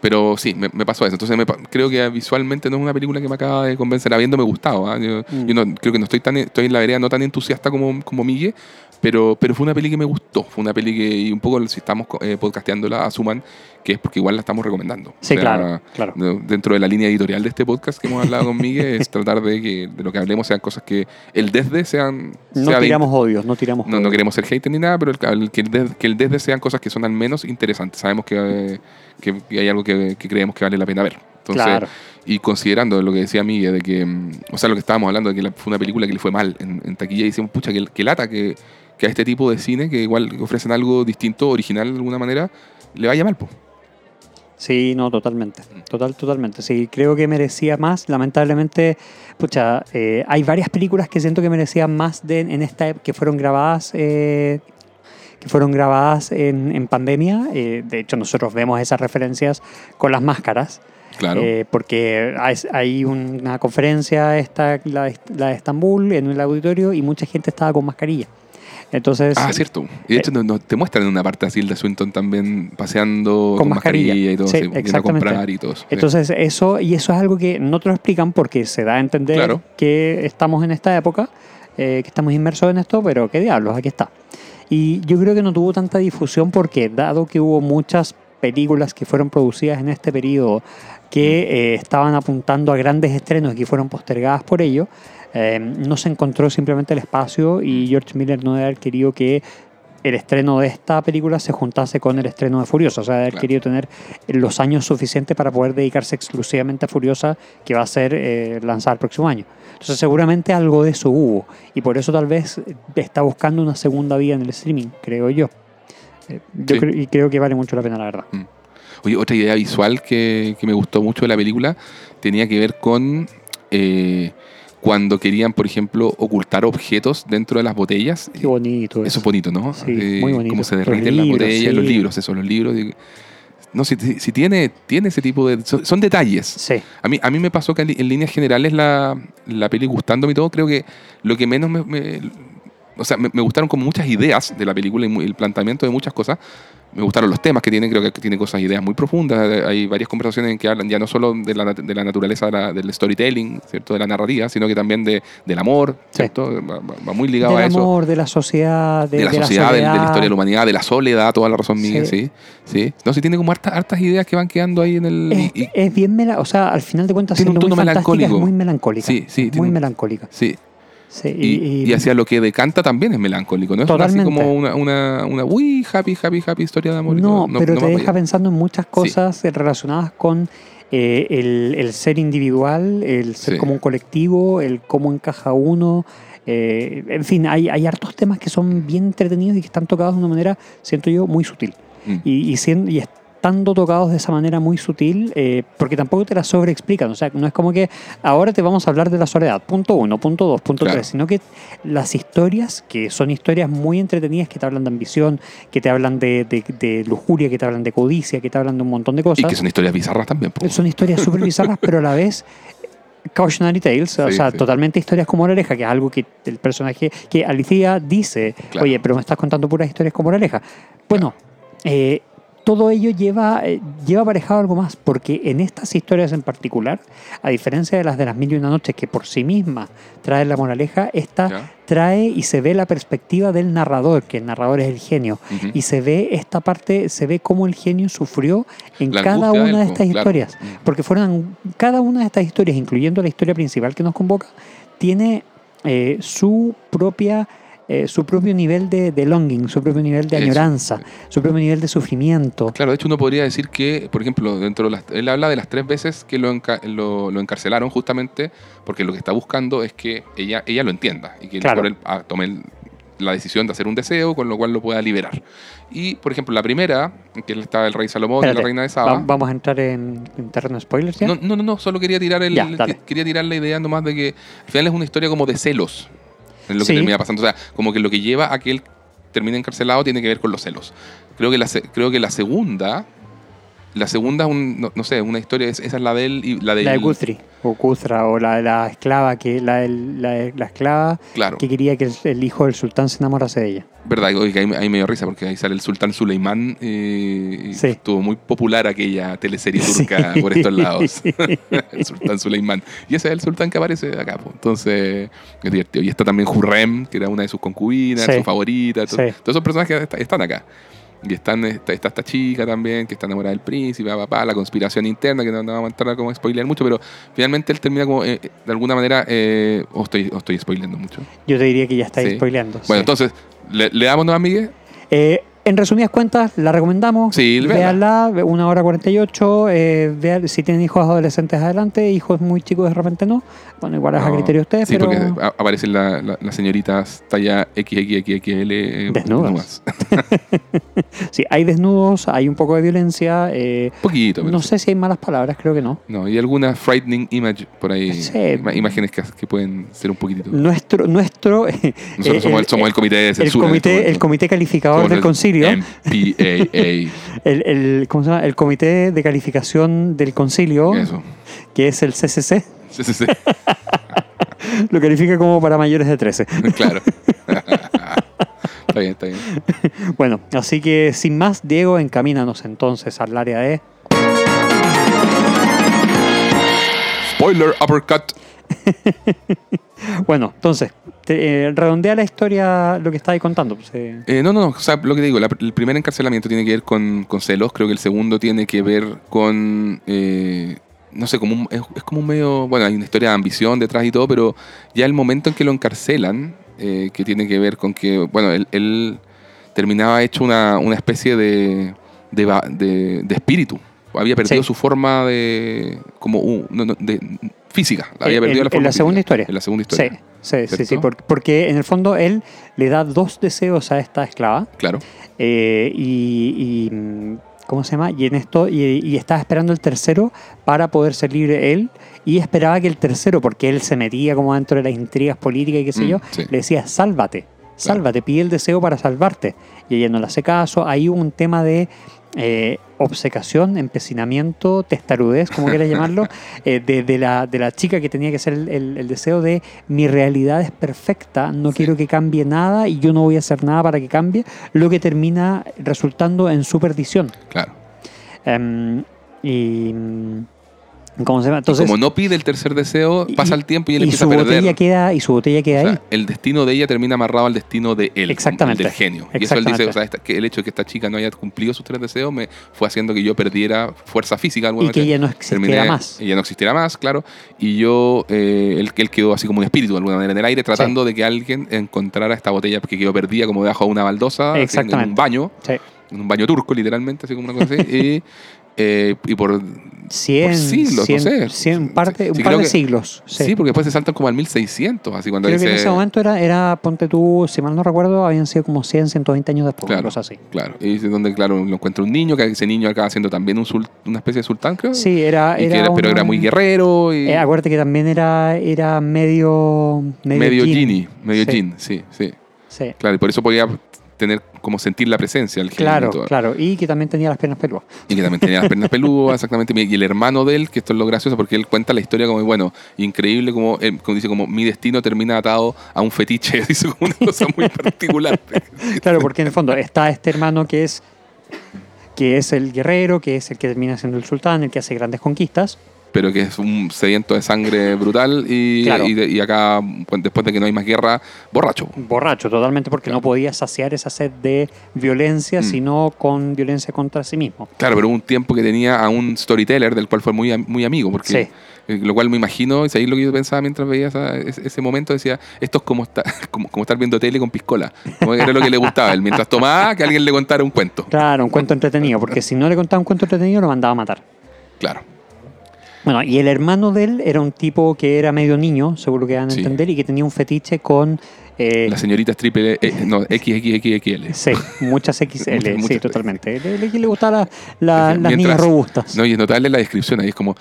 Pero sí, me, me pasó eso. Entonces me creo que visualmente no es una película que me acaba de convencer, habiéndome gustado. ¿ah? Yo, Mm. yo no, creo que no estoy tan estoy en la vereda no tan entusiasta como, como Migue, pero, pero fue una peli que me gustó. Fue una peli que, y un poco si estamos eh, podcasteándola, asuman que es porque igual la estamos recomendando. sí, O sea, claro, claro. no- dentro de la línea editorial de este podcast que hemos hablado con Migue es tratar de que de lo que hablemos sean cosas que el desde sean No sea de- tiramos odios, no tiramos no, no odios. queremos ser hater ni nada, pero el, el- que, el des- que el desde sean cosas que son al menos interesantes. Sabemos que, eh, que- que hay algo que creemos que vale la pena ver. Entonces, Claro. Y considerando lo que decía Miguel, de que, mm, o sea, lo que estábamos hablando, de que la- fue una película que le fue mal en, en taquilla, y decíamos, pucha, que, que lata que, que a este tipo de cine, que igual ofrecen algo distinto, original de alguna manera, le vaya mal, pues. Sí, no, totalmente. Total, totalmente. Sí, creo que merecía más. Lamentablemente, pucha, eh, hay varias películas que siento que merecían más de, en esta que fueron grabadas. eh, que fueron grabadas en, en pandemia. Eh, de hecho, nosotros vemos esas referencias con las máscaras. Claro. Eh, porque hay, una conferencia, esta, la, de- la de Estambul, en el auditorio, y mucha gente estaba con mascarilla. Entonces, Ah, cierto. Y de hecho, no, no- te muestran en una parte así el de Swinton también paseando con, mascarilla. mascarilla. y todo, Sí, así, a comprar y todo eso. sí. Entonces, eso, y eso es algo que no te lo explican porque se da a entender Claro. que estamos en esta época, eh, que estamos inmersos en esto, pero qué diablos, aquí está. Y yo creo que no tuvo tanta difusión porque, dado que hubo muchas películas que fueron producidas en este periodo que eh, estaban apuntando a grandes estrenos y que fueron postergadas por ello, eh, no se encontró simplemente el espacio y George Miller no debe haber querido que el estreno de esta película se juntase con el estreno de Furiosa. O sea, de haber Claro. querido tener los años suficientes para poder dedicarse exclusivamente a Furiosa, que va a ser eh, lanzada el próximo año. Entonces, seguramente algo de eso hubo. Y por eso tal vez está buscando una segunda vía en el streaming, creo yo. Eh, yo Sí. creo- y creo que vale mucho la pena, la verdad. Oye, otra idea visual que, que me gustó mucho de la película tenía que ver con eh, cuando querían, por ejemplo, ocultar objetos dentro de las botellas. Qué bonito Eso es bonito, ¿no? Sí, muy bonito. Cómo se derriten las botellas, sí. los libros, eso, los libros. No, si, si- tiene, tiene ese tipo de... Son, son detalles. Sí, A mí, a mí me pasó que en, líneas generales la, la peli gustándome y todo, creo que lo que menos me... me- o sea, me, me gustaron como muchas ideas de la película y el planteamiento de muchas cosas. Me gustaron los temas que tiene, creo que tiene cosas, ideas muy profundas. Eh, Hay varias conversaciones en que hablan ya no solo de la, de la naturaleza de la- del storytelling, ¿cierto? De la narrativa, sino que también de, del amor, Sí. ¿cierto? Va, va- va muy ligado del a eso amor, de la sociedad, de, de la sociedad, del- de, la historia de la humanidad, de la soledad, toda la razón, Miguel, sí. sí. No, sí tiene como hartas, hartas ideas que van quedando ahí en el... Es, y- y- es bien mela, o sea, al final de cuentas, Tiene un muy tono fantástica, melancólico. es muy melancólica. Sí, sí, tiene muy un- melancólica. sí. Sí, Y, y hacia lo que decanta también es melancólico, ¿no? Es una- así Totalmente. como una, una, una uy, happy, happy, happy historia de amor. y No, todo. pero no te deja allá. pensando en muchas cosas relacionadas con eh, el, el ser individual, el ser Sí. como un colectivo, el cómo encaja uno. eh, en fin, hay, hay hartos temas que son bien entretenidos y que están tocados de una manera, siento yo, muy sutil. Mm. Y, y, sien- y estando tocados de esa manera muy sutil, eh, porque tampoco te la sobreexplican. O sea, no es como que ahora te vamos a hablar de la soledad, punto uno, punto dos, punto Claro. tres, sino que las historias, que son historias muy entretenidas, que te hablan de ambición, que te hablan de, de- de lujuria, que te hablan de codicia, que te hablan de un montón de Y cosas. que son historias bizarras también. po. Son historias súper bizarras, pero a la vez cautionary tales, o Sí, sea, sí. totalmente historias como Moraleja, que es algo que el personaje, que Alicia dice, Claro. oye, pero me estás contando puras historias como Moraleja. Bueno, eh, todo ello lleva, eh, lleva aparejado algo más, porque en estas historias en particular, a diferencia de las de las mil y una noches, que por sí misma traen la moraleja, esta Ya. trae y se ve la perspectiva del narrador, que el narrador es el genio, y se ve esta parte, se ve cómo el genio sufrió en La cada una de estas claro. historias, porque fueron cada una de estas historias, incluyendo la historia principal que nos convoca, tiene eh, su propia eh, su propio nivel de, de longing, su propio nivel de Eso, añoranza, su propio nivel de sufrimiento. Claro, de hecho uno podría decir que, por ejemplo, dentro de las, él habla de las tres veces que lo, enca- lo, lo encarcelaron justamente porque lo que está buscando es que ella, ella lo entienda y que Claro. él ah, tome el- la decisión de hacer un deseo, con lo cual lo pueda liberar. Y, por ejemplo, la primera, que estaba el rey Salomón y Espérate, la reina de Saba. vamos a entrar en, en terreno spoilers ya. No, no, no, solo quería tirar el, Ya, dale. quería tirar la idea nomás de que al final es una historia como de celos. En lo que termina pasando. O sea, como que lo que lleva a que él termine encarcelado tiene que ver con los celos. Creo que la, creo que la segunda. La segunda un, no, no sé, una historia, es- esa es la de él y la de la de Guthrie, o Kuthra, o la de la esclava, que la, la, de la esclava Claro, que quería que el, el hijo del sultán se enamorase de ella. verdad, que ahí, ahí me dio risa porque ahí sale el sultán Suleimán eh, y Sí. estuvo muy popular aquella teleserie Sí. turca por estos lados. el sultán Suleimán. Y ese es el sultán que aparece acá. po. Entonces, es divertido. Y está también Hurrem, que era una de sus concubinas, Sí. su favorita. to- Sí. Todos esos personajes están acá. Y están, está, está esta chica también, que está enamorada del príncipe, papá, la conspiración interna, que no, no vamos a entrar a como spoilear mucho, pero finalmente él termina como, eh, de alguna manera, eh, o estoy, estoy spoileando mucho. Yo te diría que ya estáis Sí. spoileando. Bueno, sí. entonces, ¿le, le damos nomás, Miguel? Eh, en resumidas cuentas, la recomendamos. Sí, Véanla, una hora 48. Eh, vean, si tienen hijos adolescentes adelante, hijos muy chicos de repente no. Bueno, igual es a criterio de ustedes, Sí, pero. porque a- aparecen la- la- las señoritas talla XXXL eh, Desnudas. Sí, hay desnudos, hay un poco de violencia. eh, Poquito, no sé si hay malas palabras, creo que no. No, y alguna frightening image por ahí. Sí. Imágenes que, que pueden ser un poquitito. Nuestro, nuestro eh, Nosotros somos, el, somos el comité de el censura. en este comité, el momento. comité calificador Somos del el concilio, MPAA. el, el- ¿cómo se llama? el comité de calificación del concilio, Eso. que es el CCC, sí. lo califica como para mayores de 13. claro. Está bien, está bien. Bueno, así que sin más, Diego, encamínanos entonces al área de... Spoiler uppercut. Bueno, entonces, te- eh, redondea la historia, lo que estabas contando. pues, eh, Eh, no, no, no. O sea, lo que digo, la- el primer encarcelamiento tiene que ver con, con celos. Creo que el segundo tiene que ver con. eh, no sé, como un- es, es como un medio. Bueno, hay una historia de ambición detrás y todo, pero ya el momento en que lo encarcelan, eh, que tiene que ver con que. Bueno, él, él terminaba hecho una, una especie de, de, de- de espíritu. Había perdido Sí. su forma de. como un- no, no, de, física. Había en- perdido la en forma la segunda física. historia. En la segunda sí, historia. sí, sí, sí, por- porque en el fondo él le da dos deseos a esta esclava Claro. eh, y, y, ¿Cómo se llama? Y en esto, y, y estaba esperando el tercero para poder salir él. Y esperaba que el tercero, porque él se metía como dentro de las intrigas políticas y qué sé Mm, yo, sí. le decía, sálvate, sálvate, pide el deseo para salvarte. Y ella no le hace caso. Hay un tema de eh, obcecación, empecinamiento, testarudez, como quieras llamarlo, eh, de, de la, de la chica que tenía que ser el, el- el deseo de mi realidad es perfecta, no Sí. quiero que cambie nada y yo no voy a hacer nada para que cambie, lo que termina resultando en su perdición. Claro. Em, y. ¿Cómo se llama? Y Entonces, como no pide el tercer deseo, y- pasa el tiempo y él y empieza su a perder. botella queda y su botella queda O sea, ahí. el destino de ella termina amarrado al destino de él, Exactamente. el del genio. Y eso él dice, Exactamente. o sea, esta- que el hecho de que esta chica no haya cumplido sus tres deseos me fue haciendo que yo perdiera fuerza física. Y que ella no existiera Terminé- más. Ella no existiera más, claro. Y yo, eh, él, él quedó así como un espíritu de alguna manera en el aire, tratando de que alguien encontrara esta botella que quedó perdida como debajo de una baldosa, en- Exactamente. un baño, Sí. en un baño turco, literalmente, así como una cosa así. y, eh, y por 100, siglos, no 100, sé. 100 parte, Sí, un par de que- siglos. Sí. Sí. porque después se saltan como al 1600, así cuando Creo dice... que en ese momento era, era, ponte tú, si mal no recuerdo, habían sido como 100, 120 años después, Claro. una cosa así. Claro, y dice donde, claro, lo encuentra un niño, que ese niño acaba siendo también un sul- una especie de sultán, creo. Sí, era. Era pero era muy guerrero y Eh, acuérdate que también era, era medio. Medio, medio genie, medio Sí. sí, sí. Sí. Claro, y por eso podía tener como sentir la presencia del Claro, todo. claro. Y que también tenía las piernas peludas. Y que también tenía las piernas peludas, exactamente. Y el hermano de él, que esto es lo gracioso, porque él cuenta la historia como, bueno, increíble, como, él- como dice, como mi destino termina atado a un fetiche, dice como una cosa muy particular. Claro, porque en el fondo está este hermano que es que es el guerrero, que es el que termina siendo el sultán, el que hace grandes conquistas. Pero que es un sediento de sangre brutal y, Claro. y, de- y acá, pues, después de que no hay más guerra, borracho. Borracho totalmente porque Claro. no podía saciar esa sed de violencia, Mm. sino con violencia contra sí mismo. Claro, pero hubo un tiempo que tenía a un storyteller del cual fue muy, muy amigo, porque Sí. eh, lo cual me imagino, y ahí lo que yo pensaba mientras veía esa- ese, momento, decía, esto es como, esta- como, como estar viendo tele con piscola. Como era lo que le gustaba él, mientras tomaba, que alguien le contara un cuento. Claro, un cuento entretenido, porque si no le contaba un cuento entretenido lo mandaba a matar. Claro. Bueno, y el hermano de él era un tipo que era medio niño, seguro que dan a Sí. entender, y que tenía un fetiche con... eh, Las señoritas triple, eh, no, XXXXL. Sí, muchas XL, Muchas- sí, muchas- totalmente. Le, le- le gustaban la- la- las Mientras- niñas robustas. No, y es notable la descripción ahí, es como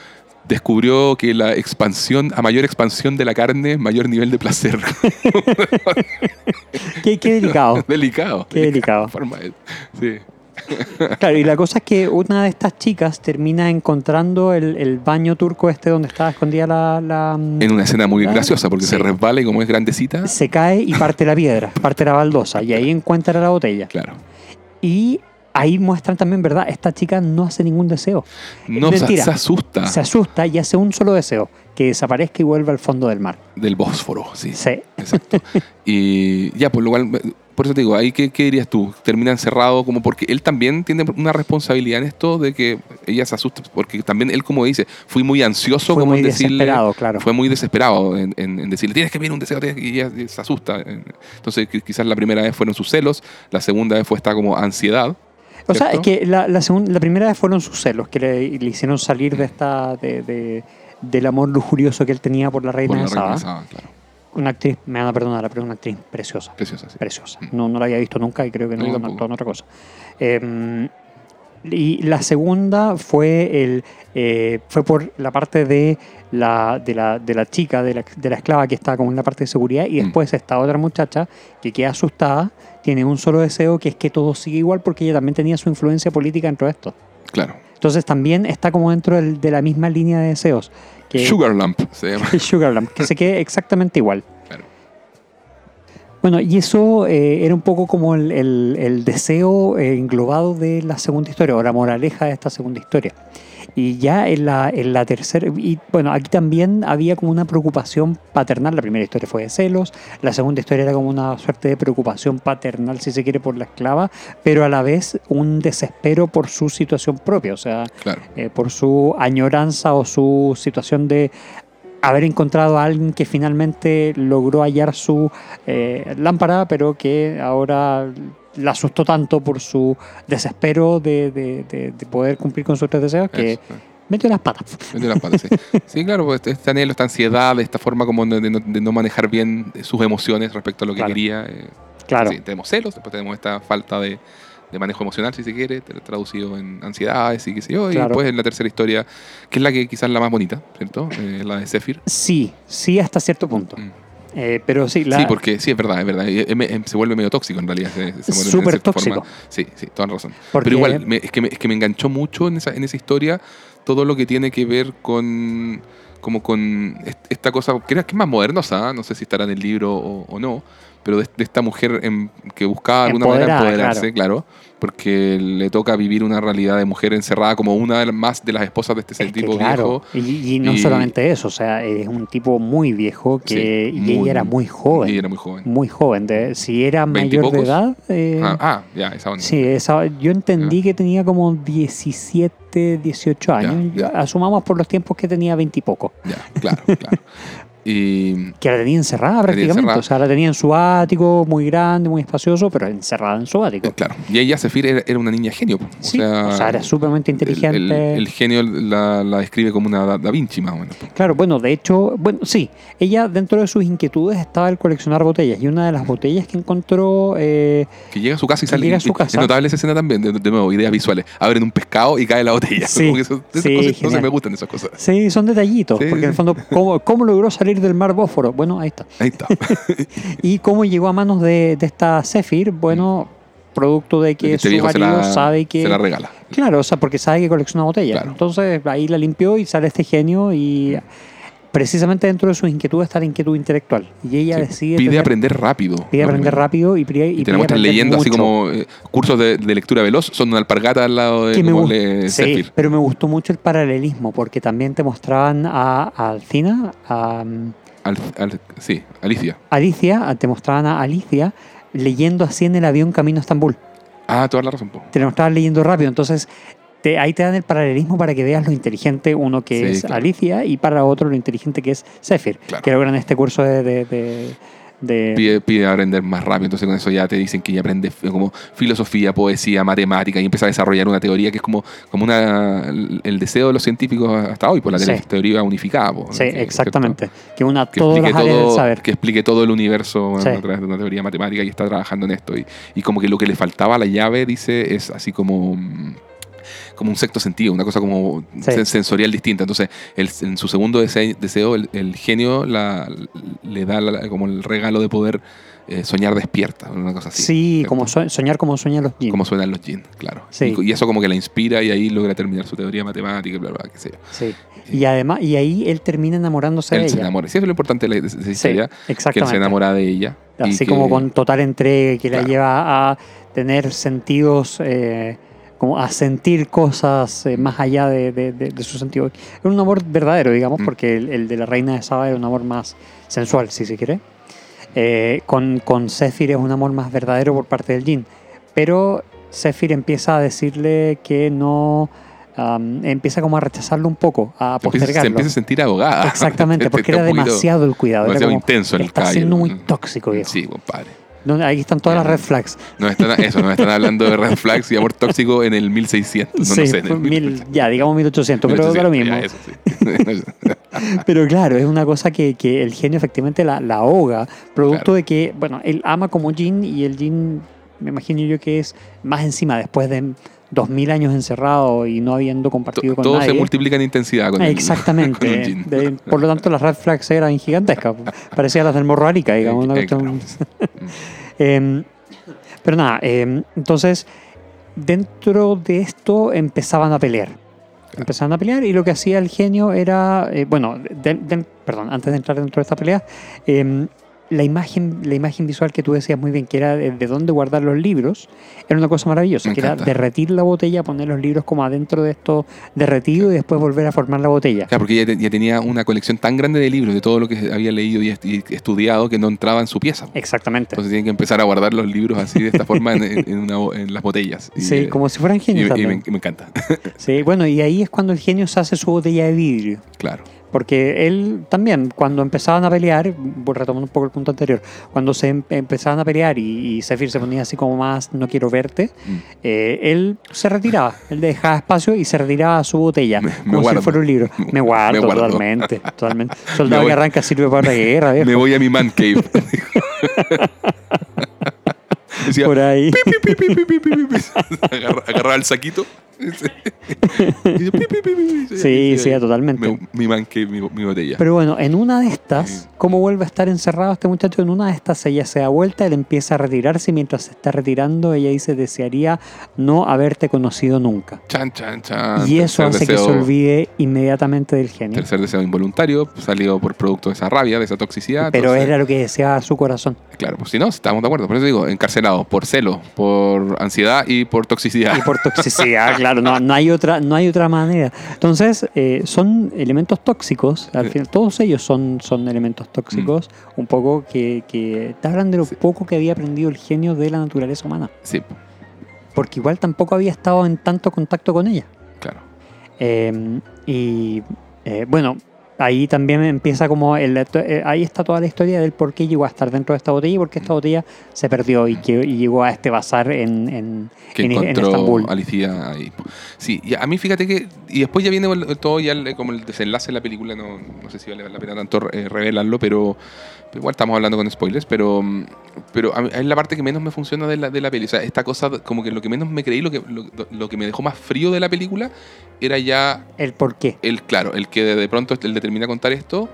descubrió que la expansión, a mayor expansión de la carne, mayor nivel de placer. Qué, qué delicado. delicado. Qué delicado. Forma de- sí. Claro, y la cosa es que una de estas chicas termina encontrando el, el baño turco este donde estaba escondida la... la- En una escena muy graciosa porque se resbala y como es grandecita, Se cae y parte la piedra, parte la baldosa, y ahí encuentra la botella. claro. Y ahí muestran también, ¿verdad? Esta chica no hace ningún deseo. No, se, Mentira. se asusta Se asusta y hace un solo deseo, que desaparezca y vuelva al fondo del mar. del Bósforo, sí. Sí. Exacto. y ya, por lo cual, por eso te digo, ahí qué, qué dirías tú? Termina encerrado como porque él también tiene una responsabilidad en esto de que ella se asusta, porque también él como dice, fui muy ansioso Fue como muy en decirle, desesperado, claro. fue muy desesperado en, en- en decirle, tienes que venir un deseo, tienes que-", y ella se asusta. Entonces qui- quizás la primera vez fueron sus celos, la segunda vez fue esta como ansiedad. O sea, es que la, la, segun- la primera vez fueron sus celos que le, le hicieron salir de esta de, de- del amor lujurioso que él tenía por la reina Por la de Saba. reina de Saba, claro. Una actriz, me van a perdonar, pero una actriz preciosa. Preciosa, sí. Preciosa. Mm. No, no la había visto nunca y creo que No, no, actuó en otra cosa. Eh, y la segunda fue el eh, fue por la parte de la, de la, de la chica, de la, de la esclava que estaba como en la parte de seguridad, y Mm. después esta otra muchacha que queda asustada, tiene un solo deseo que es que todo siga igual porque ella también tenía su influencia política dentro de esto. Claro. Entonces también está como dentro del- de la misma línea de deseos. Que, Sugar Lamp se llama. Sugar Lamp, que se quede exactamente igual. Claro. Bueno, y eso eh, era un poco como el, el- el deseo eh, englobado de la segunda historia, o la moraleja de esta segunda historia. Y ya en la, en la tercera, y bueno, aquí también había como una preocupación paternal. La primera historia fue de celos, la segunda historia era como una suerte de preocupación paternal, si se quiere, por la esclava, pero a la vez un desespero por su situación propia, o sea, Claro. eh, por su añoranza o su situación de haber encontrado a alguien que finalmente logró hallar su eh, lámpara, pero que ahora la asustó tanto por su desespero de, de- de- de poder cumplir con sus tres deseos que Eso. metió las patas. Metió las patas, sí. Sí, claro, pues este anhelo, esta ansiedad, esta forma como de, de no, de no manejar bien sus emociones respecto a lo que Claro. quería. eh, Claro, sí, tenemos celos, después tenemos esta falta de, de manejo emocional, si se quiere, tra- traducido en ansiedades y qué sé yo. Y después en la tercera historia, que es la que quizás la más bonita, ¿cierto? Eh, la de Zephyr. sí, sí hasta cierto punto. Mm. Eh, pero sí, la, Sí, porque sí, es verdad, es verdad. Eh, me- se vuelve medio tóxico en realidad. Súper tóxico. forma. Sí, sí, toda razón. porque- Pero igual, me- es, que me, es que me enganchó mucho en esa, en esa historia todo lo que tiene que ver con como con est- esta cosa, que, era, que es más modernosa, ¿ah? no sé si estará en el libro o, o no, pero de, de esta mujer em- que buscaba de alguna manera empoderarse, claro. porque le toca vivir una realidad de mujer encerrada como una de las, más de las esposas de este Es tipo claro, viejo. y, y no y- solamente eso, o sea, es un tipo muy viejo que Sí, y muy- ella era muy joven. Y ella era muy joven. muy joven. de- si era mayor de edad, eh, Ah, ah, ya, esa onda. sí, esa- yo entendí que tenía como 17, 18 años. Ya, ya. Asumamos por los tiempos que tenía 20 y poco. Ya, claro, claro. Y Que la tenía encerrada tenía prácticamente. encerrada. O sea, la tenía en su ático, muy grande, muy espacioso, pero encerrada en su ático. claro. Y ella, Zephyr, era, era una niña genio. O Sí, sea, o sea, era sumamente el- inteligente. El, el genio la, la describe como una Da, Da Vinci, más o menos. Claro, bueno, de hecho, bueno, sí, ella dentro de sus inquietudes estaba el coleccionar botellas y una de las botellas que encontró eh, Que llega a su casa y sale. llega a su casa. Es notable esa escena también, de, de nuevo, ideas visuales. Abren un pescado y cae la botella. Sí, Como que eso- esas sí, cosas, no se me gustan esas cosas. Sí, son detallitos, Sí, porque en el fondo, ¿cómo, cómo logró salir del mar Bósforo? Bueno, ahí está. Ahí está. ¿Y cómo llegó a manos de, de esta Zephyr? Bueno, producto de que este su marido la, sabe que... se la regala. Claro, o sea, porque sabe que colecciona botellas. Claro. Entonces ahí la limpió y sale este genio y... precisamente dentro de sus inquietudes está la inquietud intelectual. Y ella Sí, decide. Pide tener- aprender rápido. pide aprender primero. rápido y pide. Y te pide la muestran leyendo así como eh, cursos de, de lectura veloz, son una alpargata al lado de Que como Sí, pero me gustó mucho el paralelismo porque también te mostraban a, a Alcina, a Al- al- sí, Alicia. Alicia, te mostraban a Alicia leyendo así en el avión camino a Estambul. Ah, toda la razón. po. Te lo mostraban leyendo rápido, entonces te- ahí te dan el paralelismo para que veas lo inteligente uno que Sí, es claro. Alicia y para otro lo inteligente que es Zephyr, Claro. que logran este curso de... de- de- de- Pide, pide aprender más rápido, entonces con eso ya te dicen que ya aprende f- como filosofía, poesía, matemática y empieza a desarrollar una teoría que es como, como una, el deseo de los científicos hasta hoy, por la Sí. te- teoría unificada. po, sí, que- exactamente. Que una que todas las explique, del todo, saber. que explique todo el universo bueno, Sí. a través de una teoría matemática y está trabajando en esto. Y, y como que lo que le faltaba a la llave, dice, es así como, mm, como un sexto sentido, una cosa como Sí. sensorial distinta. Entonces, el- en su segundo dese- deseo, el, el genio la, le da la- como el regalo de poder eh, soñar despierta, una cosa así. sí, ¿cierto? como soñar como sueñan los jeans. Como suenan los jeans, claro. Sí. Y, y eso como que la inspira y ahí logra terminar su teoría matemática, bla, bla, qué sé yo. Sí. Y además, y ahí él termina enamorándose de Él se ella. enamora. Sí, eso es lo importante de esa Sí, historia, que él se enamora de ella. Así que- como con total entrega que la lleva a tener sentidos, eh, como a sentir cosas eh, más allá de, de- de- de su sentido. Es un amor verdadero, digamos, Mm. porque el, el de la reina de Saba era un amor más sensual, si se quiere. Eh, con, con Zephyr es un amor más verdadero por parte del Jin. Pero Zephyr empieza a decirle que no. empieza como a rechazarlo un poco, a empieza, se postergarlo. empieza a sentir abogada. Exactamente, porque Está era demasiado el cuidado. era demasiado como, intenso el está siendo muy tóxico, viejo. Sí, compadre. No, ahí están todas las red flags. Nos están, eso, nos están hablando de red flags y amor tóxico en el 1600. No, sí, no sé, en el mil- ya, digamos 1800, pero da lo 1800, mismo. ya, eso sí. Pero claro, es una cosa que, que el genio efectivamente la, la ahoga, producto Claro. de que, bueno, él ama como Jin y el Jin, me imagino yo que es más encima después de 2000 años encerrado y no habiendo compartido con Todo nadie. se multiplica en intensidad con el- Exactamente. con un gin. De- por lo tanto, las red flags eran gigantescas. Parecían las del morro Arica, digamos. una cuestión- claro. Em, pero nada, em, entonces dentro de esto empezaban a pelear. Empezaban a pelear y lo que hacía el genio era, eh, bueno, de- de- perdón, antes de entrar dentro de esta pelea, em, la imagen, la imagen visual que tú decías muy bien, que era de, de dónde guardar los libros, era una cosa maravillosa, Me que era derretir la botella, poner los libros como adentro de esto derretido y después volver a formar la botella. Claro, porque ya, te- ya tenía una colección tan grande de libros, de todo lo que había leído y, est- y estudiado, que no entraba en su pieza. Exactamente. Entonces tienen que empezar a guardar los libros así, de esta forma, en, en- en una bo- en las botellas. Y, Sí, eh, como si fueran genios y me, me encanta, Sí, bueno, y ahí es cuando el genio se hace su botella de vidrio. claro. Porque él también, cuando empezaban a pelear, retomando un poco el punto anterior, cuando se em- empezaban a pelear y, y Zephyr se ponía así como más, no quiero verte, Mm. eh, él se retiraba, él dejaba espacio y se retiraba a su botella, Me- me como guardo. si fuera un libro. Me guardo, Me guardo. totalmente, totalmente. Soldado voy. que arranca sirve para la guerra, viejo. Me voy a mi man cave. Decía, Por ahí. pi, pi, pi, pi, pi, pi, pi, pi. Agarra- agarraba el saquito. Pi. Sí, sí, totalmente. Me- Mi man cave, mi, mi botella. Pero bueno, en una de estas. ¿cómo vuelve a estar encerrado este muchacho? En una de estas ella se da vuelta, él empieza a retirarse y mientras se está retirando ella dice, desearía no haberte conocido nunca. Chan, chan, chan. y eso hace que se olvide inmediatamente del genio. Tercer deseo involuntario, salido por producto de esa rabia, de esa toxicidad. Pero entonces- era lo que deseaba su corazón. Claro, pues si no, estamos de acuerdo. Por eso digo, encarcelado por celo, por ansiedad y por toxicidad. Y por toxicidad, claro, no, no hay otra, no hay otra manera. Entonces, eh, son elementos tóxicos, al final, todos ellos son, son elementos tóxicos, un poco que, que te hablan de lo Sí. poco que había aprendido el genio de la naturaleza humana. Sí, Porque igual tampoco había estado en tanto contacto con ella. claro. Eh, y eh, bueno, ahí también empieza como, el, eh, ahí está toda la historia del por qué llegó a estar dentro de esta botella y por qué esta botella se perdió y, que, y llegó a este bazar en, en, Que en- en encontró Estambul. Alicia ahí. Sí, y a mí fíjate que. Y después ya viene todo ya el- como el desenlace de la película. No, no sé si vale la pena tanto eh, revelarlo, pero igual estamos hablando con spoilers. Pero, mm, pero a mí- es la parte que menos me funciona de la, de la peli. O sea, esta cosa, como que lo que menos me creí, lo que, lo, lo que me dejó más frío de la película, era ya El por qué. el, claro, el que de, de pronto él le termina a contar esto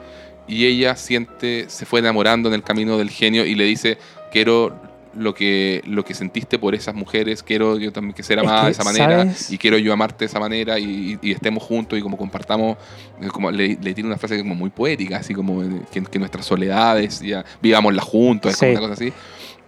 y ella siente, se fue enamorando en el camino del genio y le dice, quiero lo que, lo que sentiste por esas mujeres, quiero yo también que ser Es amada que, de esa manera ¿sabes? y quiero yo amarte de esa manera y, y estemos juntos y como compartamos, eh, como le, le tiene una frase como muy poética, así como que, que nuestras soledades, ya vivámoslas juntos, es Sí. una cosa así.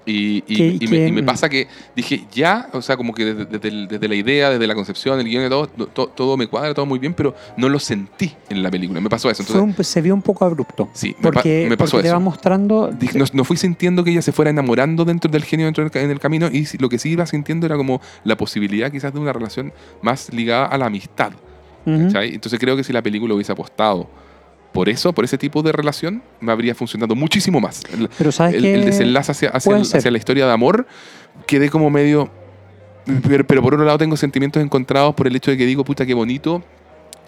Y, y- y me, y me pasa que dije, ya, o sea, como que desde, desde desde la idea, desde la concepción, el guion y todo, to- todo, me cuadra, todo muy bien, pero no lo sentí en la película. Me pasó eso. Entonces, un- se vio un poco abrupto. Sí, porque, me pasó porque te eso. va mostrando. dije, no, no fui sintiendo que ella se fuera enamorando dentro del genio dentro del, en el camino y lo que sí iba sintiendo era como la posibilidad quizás de una relación más ligada a la amistad. Ujú. ¿cachai? Entonces creo que si la película hubiese apostado por eso, por ese tipo de relación, me habría funcionado muchísimo más. El, Pero sabes el- que. el desenlace hacia, hacia, el- hacia la historia de amor quedé como medio... Pero, pero por otro lado tengo sentimientos encontrados por el hecho de que digo, puta, qué bonito.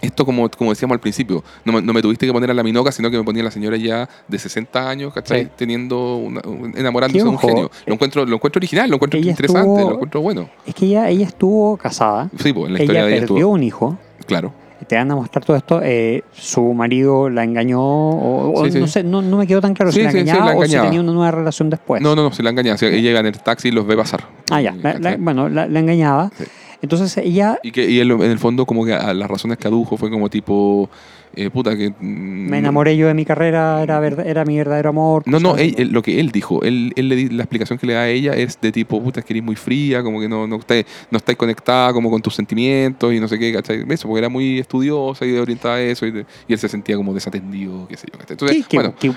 Esto como, como decíamos al principio, no, me- no me tuviste que poner a la minoca, sino que me ponía a la señora ya de 60 años, ¿cachai? Sí. Teniendo una- un- enamorándose de un genio. Lo encuentro, lo encuentro original, lo encuentro ella interesante, estuvo- lo encuentro bueno. Es que ella, ella estuvo casada. Sí, pues, en la ella historia de ella perdió estuvo. un hijo. Claro. Te van a mostrar todo esto. eh, su marido la engañó. O, o Sí, sí. no sé, no, no me quedó tan claro Sí, si la sí, sí, engañaba la o si engañaba. tenía una nueva relación después. No, no, no, se la engañaba. Ella llega en el taxi y los ve pasar. Ah, ya. La- la- ¿Cachai? bueno, la, engañaba. Entonces ella Y que y él, en el fondo como que a las razones que adujo fue como tipo, eh, puta que... mm, me enamoré yo de mi carrera, era, verd- era mi verdadero amor. No, no, él- lo que él dijo, él, él le la explicación que le da a ella es de tipo, puta, es que eres muy fría, como que no, no, estáis, no estáis conectada como con tus sentimientos y no sé qué, ¿cachai? Eso, porque era muy estudiosa y orientada a eso y, de- y él se sentía como desatendido, qué sé yo, ¿cachai? Entonces, Sí, que, bueno, que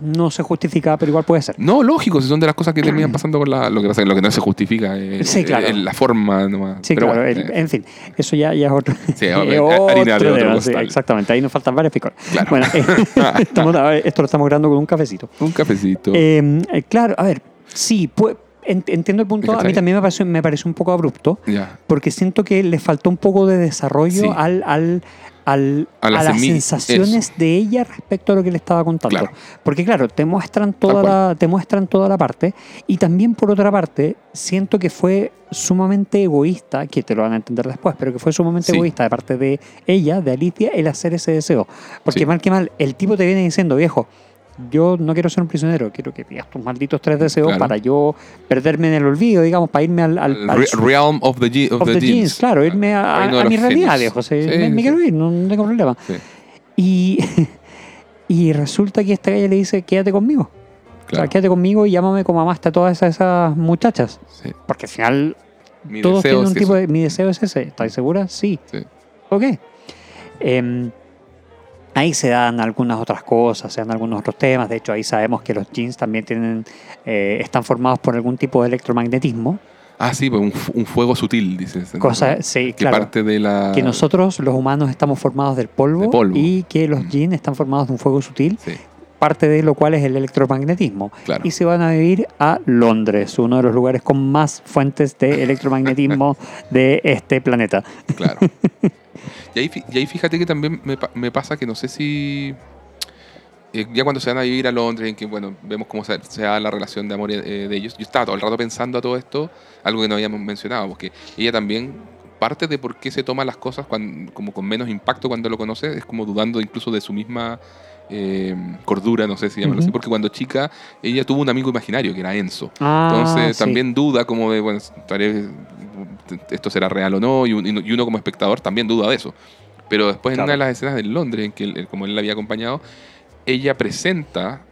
no se justifica, pero igual puede ser. no, lógico, si son de las cosas que terminan pasando con la... Lo que pasa es que lo que no se justifica es, Sí, claro. es la forma nomás. Sí, Pero claro. bueno, el- eh, en fin, eso ya, ya es otro. Sí, es harina de otro otro tema, sí, costal. exactamente. Ahí nos faltan varias picoras. Claro. Bueno, eh, estamos- a ver, esto lo estamos grabando con un cafecito. un cafecito. Eh, eh, claro, a ver, sí, pues, en- entiendo el punto. A mí también me parece, me parece un poco abrupto, porque siento que le faltó un poco de desarrollo Sí. al, al, al- A a, la las sensaciones de ella respecto a lo que le estaba contando. Claro. Porque claro, te muestran toda la, te muestran toda la parte y también por otra parte siento que fue sumamente egoísta, que te lo van a entender después, pero que fue sumamente Sí. egoísta de parte de ella, de Alicia, el hacer ese deseo. Porque Sí. mal que mal, el tipo te viene diciendo, viejo, yo no quiero ser un prisionero, quiero que pidas tus malditos tres deseos Claro. para yo perderme en el olvido, digamos, para irme al, al, al Re- Realm of the, Ge- of of the the Jeans. jeans, claro, irme a, a los mi realidad, viejo. Sí, me, sí. quiero ir, no, no tengo problema. Sí, Y, y resulta que esta galla le dice, quédate conmigo. O sea, claro. quédate conmigo y llámame como amaste a todas esas, esas muchachas. Porque al final Mi todos deseo tienen un es tipo eso. de... Mi deseo es ese. ¿Estás segura? Sí. Ok. Em, ahí se dan algunas otras cosas, se dan algunos otros temas. De hecho, ahí sabemos que los jeans también tienen, eh, están formados por algún tipo de electromagnetismo. Ah, sí, pues un, un fuego sutil, dices. ¿no? Cosa, sí, que claro. parte de la... que nosotros, los humanos, estamos formados del polvo, De polvo. y que los Mm. jeans están formados de un fuego sutil, Sí, parte de lo cual es el electromagnetismo. claro. Y se van a vivir a Londres, uno de los lugares con más fuentes de electromagnetismo de este planeta. Claro. y, ahí, y ahí fíjate que también me, me pasa que no sé si... eh, ya cuando se van a vivir a Londres, en que bueno, vemos cómo se, se da la relación de amor eh, de ellos, yo estaba todo el rato pensando a todo esto, algo que no habíamos mencionado, porque ella también, parte de por qué se toma las cosas cuan- como con menos impacto cuando lo conoce, es como dudando incluso de su misma eh, cordura, no sé si llamarlo así, porque cuando chica ella tuvo un amigo imaginario que era Enzo. Ah, Entonces sí. también duda como de, bueno, estaré- esto será real o no, y, un- y uno como espectador también duda de eso. Pero después Claro. en una de las escenas de Londres, en que él- como él la había acompañado, ella presenta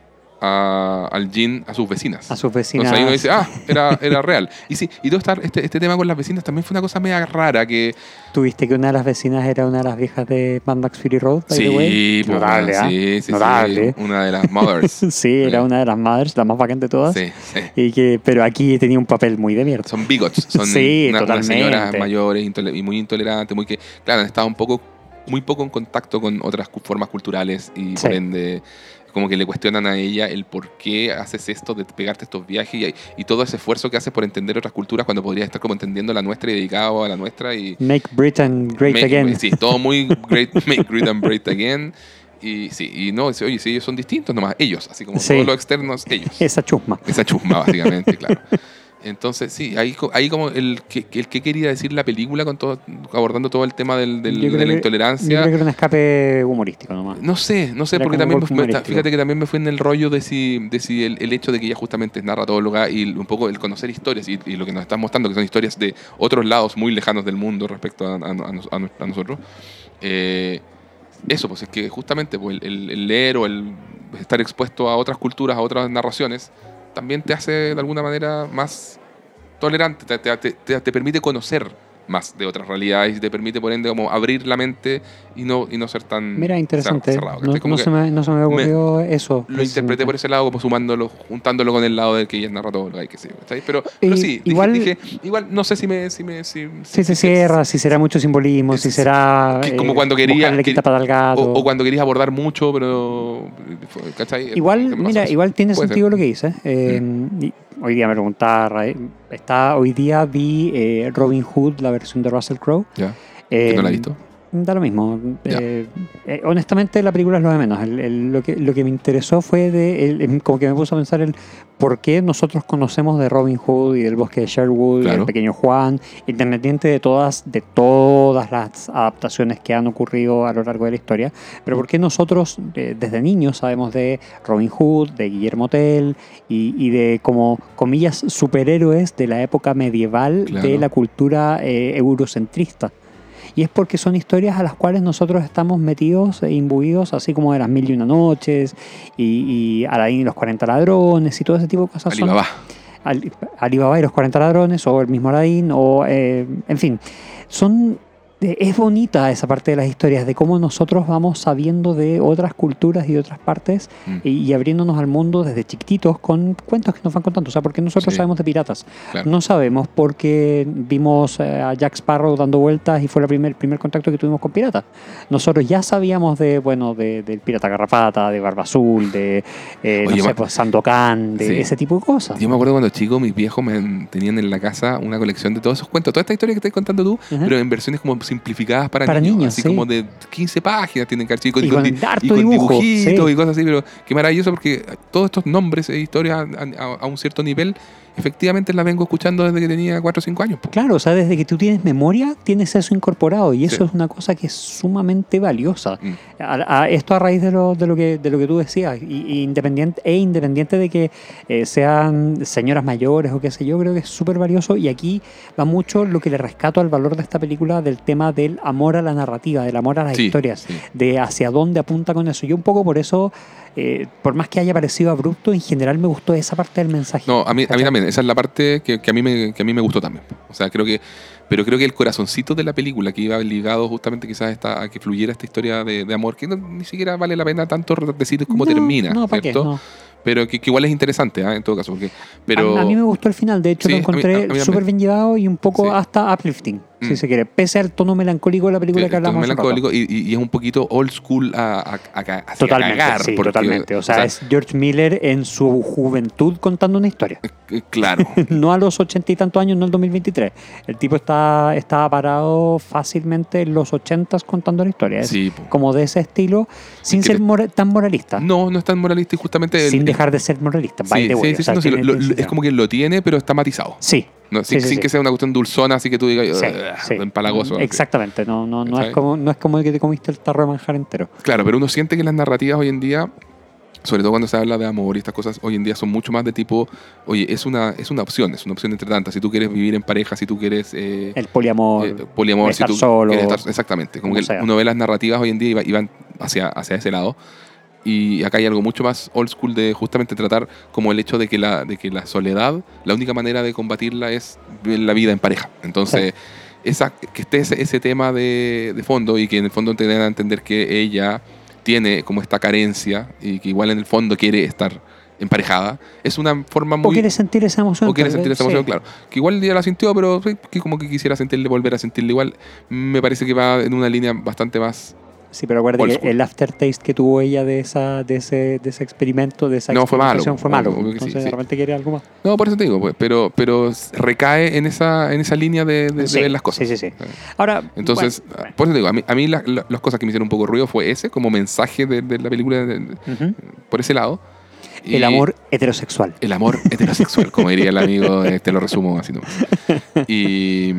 a- al Jin a sus vecinas. a sus vecinas. Entonces ahí uno dice, ah, era, era real. Y sí, y todo esta- este, este tema con las vecinas también fue una cosa media rara que... ¿Tuviste que una de las vecinas era una de las viejas de Mad Max Fury Road? by the way? Sí, pues, Notable, ¿ah? sí, sí, sí, Notable. una de las mothers. Sí, era Sí. una de las madres, la más bacán de todas. sí, sí. Y que, pero aquí tenía un papel muy de mierda. Son bigots, son Sí, una- unas señoras mayores y muy intolerantes, muy que, claro, han estado un poco, muy poco en contacto con otras formas culturales y Sí. por ende como que le cuestionan a ella el por qué haces esto de pegarte estos viajes y, y todo ese esfuerzo que haces por entender otras culturas cuando podrías estar como entendiendo la nuestra y dedicado a la nuestra y Make Britain Great Make- Again. Sí, todo muy great, make and great again. Y sí, y no, dice, oye, sí, ellos son distintos nomás, ellos, así como Sí. todos los externos, ellos. Esa chusma. Esa chusma, básicamente, claro. Entonces, sí, ahí, co- ahí como el que, el que quería decir la película con todo, abordando todo el tema del, de la que- Yo intolerancia. creo que era un escape humorístico nomás. No sé, no sé, Era porque también me fíjate que también me fui en el rollo de si, de si el, el hecho de que ella justamente es narratóloga y un poco el conocer historias y, y lo que nos están mostrando, que son historias de otros lados muy lejanos del mundo respecto a, a- a nos- a nos- a nosotros. eh, eso, pues es que justamente pues, el leer o el estar expuesto a otras culturas, a otras narraciones, también te hace de alguna manera más tolerante, te, te- te- te- te permite conocer más de otras realidades y te permite por ende como abrir la mente y no, y no ser tan Mira, interesante. cerrado, no, no se me, no se me ocurrió eso. lo interpreté por ese lado como sumándolo, juntándolo con el lado de que ella es narradora y que ¿cachai? Pero, pero sí, dije- igual- dije, igual no sé si me... Si, me, si, Si se cierra, si será mucho simbolismo, si Es- será. que como eh, cuando quería- que- o, o cuando querías abordar mucho, pero... ¿cachai? Me Igual, mira, igual tiene Puede sentido ser. Mm. lo que dices. Eh, y hoy día me preguntaba, eh, está, hoy día vi eh, Robin Hood, la versión de Russell Crowe. Ya, Eh, no la he visto. Da lo mismo. Eh, eh, honestamente, la película es lo de menos. El- el- lo, que, lo que me interesó fue de. el- em, como que me puso a pensar el por qué nosotros conocemos de Robin Hood y del bosque de Sherwood y del pequeño Juan, independiente de todas, de todas las adaptaciones que han ocurrido a lo largo de la historia. Pero por qué nosotros, eh, desde niños, sabemos de Robin Hood, de Guillermo Tell y, y de, como comillas, superhéroes de la época medieval Claro. de la cultura eh, eurocentrista. Y es porque son historias a las cuales nosotros estamos metidos e imbuidos, así como de las mil y una noches, y, y Aladdin y los 40 ladrones, y todo ese tipo de cosas. son- Alibaba. Ali- Alibaba y los 40 ladrones, o el mismo Aladdin, o eh, en fin, son es bonita esa parte de las historias, de cómo nosotros vamos sabiendo de otras culturas y de otras partes Mm, y, y abriéndonos al mundo desde chiquititos con cuentos que nos van contando. O sea, porque nosotros Sí. sabemos de piratas. claro. No sabemos porque vimos eh, a Jack Sparrow dando vueltas y fue el primer, primer contacto que tuvimos con piratas. Nosotros ya sabíamos de, bueno, de, del pirata Garrapata, de Barba Azul, de, eh, no sé, pues Sandokan, de Sí. ese tipo de cosas. Yo me acuerdo cuando chico, mis viejos me tenían en la casa una colección de todos esos cuentos, toda esta historia que estás contando tú, pero en versiones como simplificadas para, Para niños, niños, así sí. como de 15 páginas tienen que Y con dibujo, dibujitos sí. y cosas así, pero qué maravilloso porque todos estos nombres e historias a, a- a un cierto nivel, efectivamente las vengo escuchando desde que tenía 4 o 5 años. po. Claro, o sea, desde que tú tienes memoria, tienes eso incorporado y eso Sí. es una cosa que es sumamente valiosa. Mm. A- a- esto a raíz de lo, de lo, que, de lo que tú decías, y, y independiente, e independiente de que eh, sean señoras mayores o qué sé yo, creo que es súper valioso y aquí va mucho lo que le rescato al valor de esta película del tema del amor a la narrativa, del amor a las Sí, historias, sí. de hacia dónde apunta con eso. Yo un poco por eso, eh, por más que haya parecido abrupto, en general me gustó esa parte del mensaje. No, a mí, a mí también, esa es la parte que, que a mí me, que a mí me gustó también. O sea, creo que, pero creo que el corazoncito de la película, que iba ligado justamente quizás esta, a que fluyera esta historia de, de amor, que no- ni siquiera vale la pena tanto decir cómo No, termina, No, ¿para qué? ¿cierto? No. Pero que, que igual es interesante, ¿ah? en todo caso. Porque, pero, a, a mí me gustó el final, de hecho Sí, lo encontré súper bien llevado y un poco Sí. hasta uplifting, si Mm. se quiere, pese al tono melancólico de la película que- que hablamos. rato. melancólico y, es un poquito old school a, a, a, Totalmente, cagar, sí, porque, totalmente. O sea, es George Miller en su juventud contando una historia. eh, claro. no a los ochenta y tantos años, no el 2023. El tipo está, estaba parado fácilmente en los ochentas contando la historia. Es sí, como de ese estilo, sin ser mora- tan moralista. No, no es tan moralista y justamente... el- sin dejar de ser moralista. by sí, the way. sí, sí, O sea, no, sí, tiene- lo- tiene lo- es como que lo tiene, pero está matizado. Sí, ¿no? Sin, Sí, sí, sin sí. que sea una cuestión dulzona, así que tú digas, empalagoso. Exactamente, no, no, no, es como, no es como el que te comiste el tarro de manjar entero. Claro, pero uno siente que las narrativas hoy en día, sobre todo cuando se habla de amor y estas cosas, hoy en día son mucho más de tipo, oye, es una, es una opción, es una opción entre tantas. Si tú quieres vivir en pareja, si tú quieres eh, El poliamor. eh, poliamor, si estar tú solo, estar- exactamente. Como como que sea. uno ve las narrativas hoy en día y van hacia, hacia ese lado. Y acá hay algo mucho más old school de justamente tratar como el hecho de que la, de que la soledad, la única manera de combatirla es la vida en pareja. Entonces, esa, que esté ese, ese tema de, de fondo y que en el fondo te den a entender que ella tiene como esta carencia y que igual en el fondo quiere estar emparejada, es una forma o muy... quieres sentir esa emoción. O quiere sentir esa emoción, sí. claro. Que igual ya la sintió, pero que como que quisiera sentirle, volver a sentirle igual. Me parece que va en una línea bastante más... Sí, pero acuérdate que el aftertaste que tuvo ella de esa de ese, de ese experimento, de esa No, fue malo, fue malo. obvio Entonces sí. de repente quiere algo más. No, por eso te digo, pues, pero, pero recae en esa, en esa línea de, de- de Sí, ver las cosas. sí, sí, sí. Ahora, Entonces, bueno, bueno. por eso te digo, a mí, a mí la- la- las cosas que me hicieron un poco ruido fue ese, como mensaje de, de la película por ese lado. Y El amor heterosexual. El amor heterosexual, como diría el amigo, eh, te lo resumo así nomás. Y,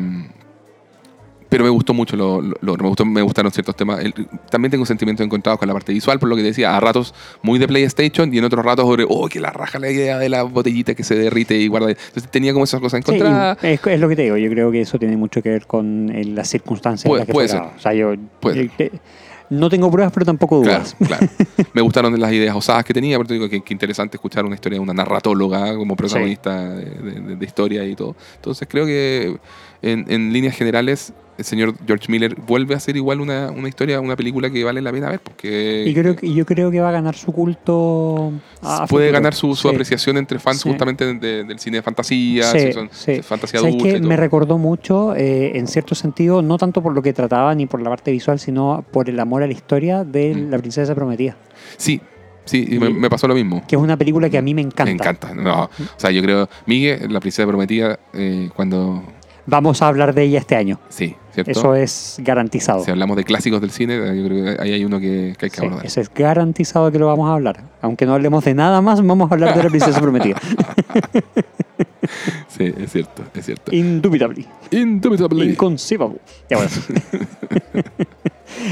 pero me gustó mucho, lo, lo- lo- me, gustó, me gustaron ciertos temas. El- también tengo sentimientos encontrados con la parte visual, por lo que decía, a ratos muy de PlayStation y en otros ratos sobre, oh, que la raja la idea de la botellita que se derrite y guarda. Entonces tenía como esas cosas encontradas. es, es lo que te digo, yo creo que eso tiene mucho que ver con eh, las circunstancias Puede- en las que puede fue ser. O sea, yo Puede no tengo pruebas, pero tampoco dudas. claro. Me gustaron las ideas osadas que tenía, pero digo que, que interesante escuchar una historia de una narratóloga como protagonista de, de- de historia y todo. Entonces creo que en, en líneas generales el señor George Miller vuelve a ser igual una, una historia, una película que vale la pena ver, porque Y creo que, yo creo que va a ganar su culto. a puede futuro. ganar su, su Sí. apreciación entre fans Sí. justamente de- del cine de fantasía, Sí, si son- sí. si fantasía ¿Sabes adulta y todo. Me recordó mucho, eh, en cierto sentido, no tanto por lo que trataba ni por la parte visual, sino por el amor a la historia de Mm. La Princesa Prometida, Sí, sí, y me, me pasó lo mismo. que es una película que a mí me encanta. Me encanta. No, o sea, yo creo, Miguel, la princesa prometida, eh, cuando... Vamos a hablar de ella este año. Sí, ¿cierto? Eso es garantizado. Si hablamos de clásicos del cine, yo creo que ahí hay uno que, que hay que Sí, abordar. eso es garantizado que lo vamos a hablar. Aunque no hablemos de nada más, vamos a hablar de La Princesa Prometida. Sí, es cierto, es cierto. Indubitably. Indubitably. Inconceivable. Ya bueno.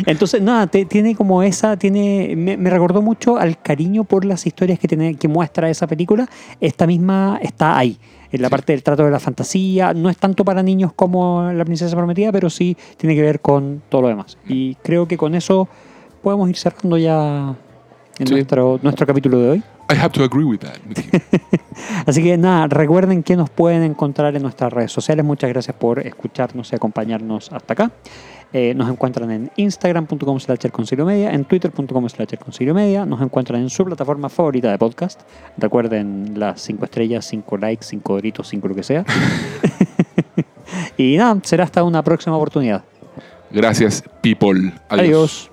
Entonces, nada, te- tiene como esa, tiene, me, me recordó mucho al cariño por las historias que, tiene, que muestra esa película. Esta misma está ahí, en la Sí. parte del trato de la fantasía. No es tanto para niños como La Princesa Prometida, pero sí tiene que ver con todo lo demás. Y creo que con eso podemos ir cerrando ya en Sí. nuestro, nuestro capítulo de hoy. I have to agree with that. Así que nada, recuerden que nos pueden encontrar en nuestras redes sociales. Muchas gracias por escucharnos y acompañarnos hasta acá. Eh, nos encuentran en instagram.com slash media, en twitter.com slash media. Nos encuentran en su plataforma favorita de podcast. Recuerden las 5 estrellas, 5 likes, 5 gritos, 5 lo que sea. y nada, será hasta una próxima oportunidad. Gracias, people. Adiós. Adiós.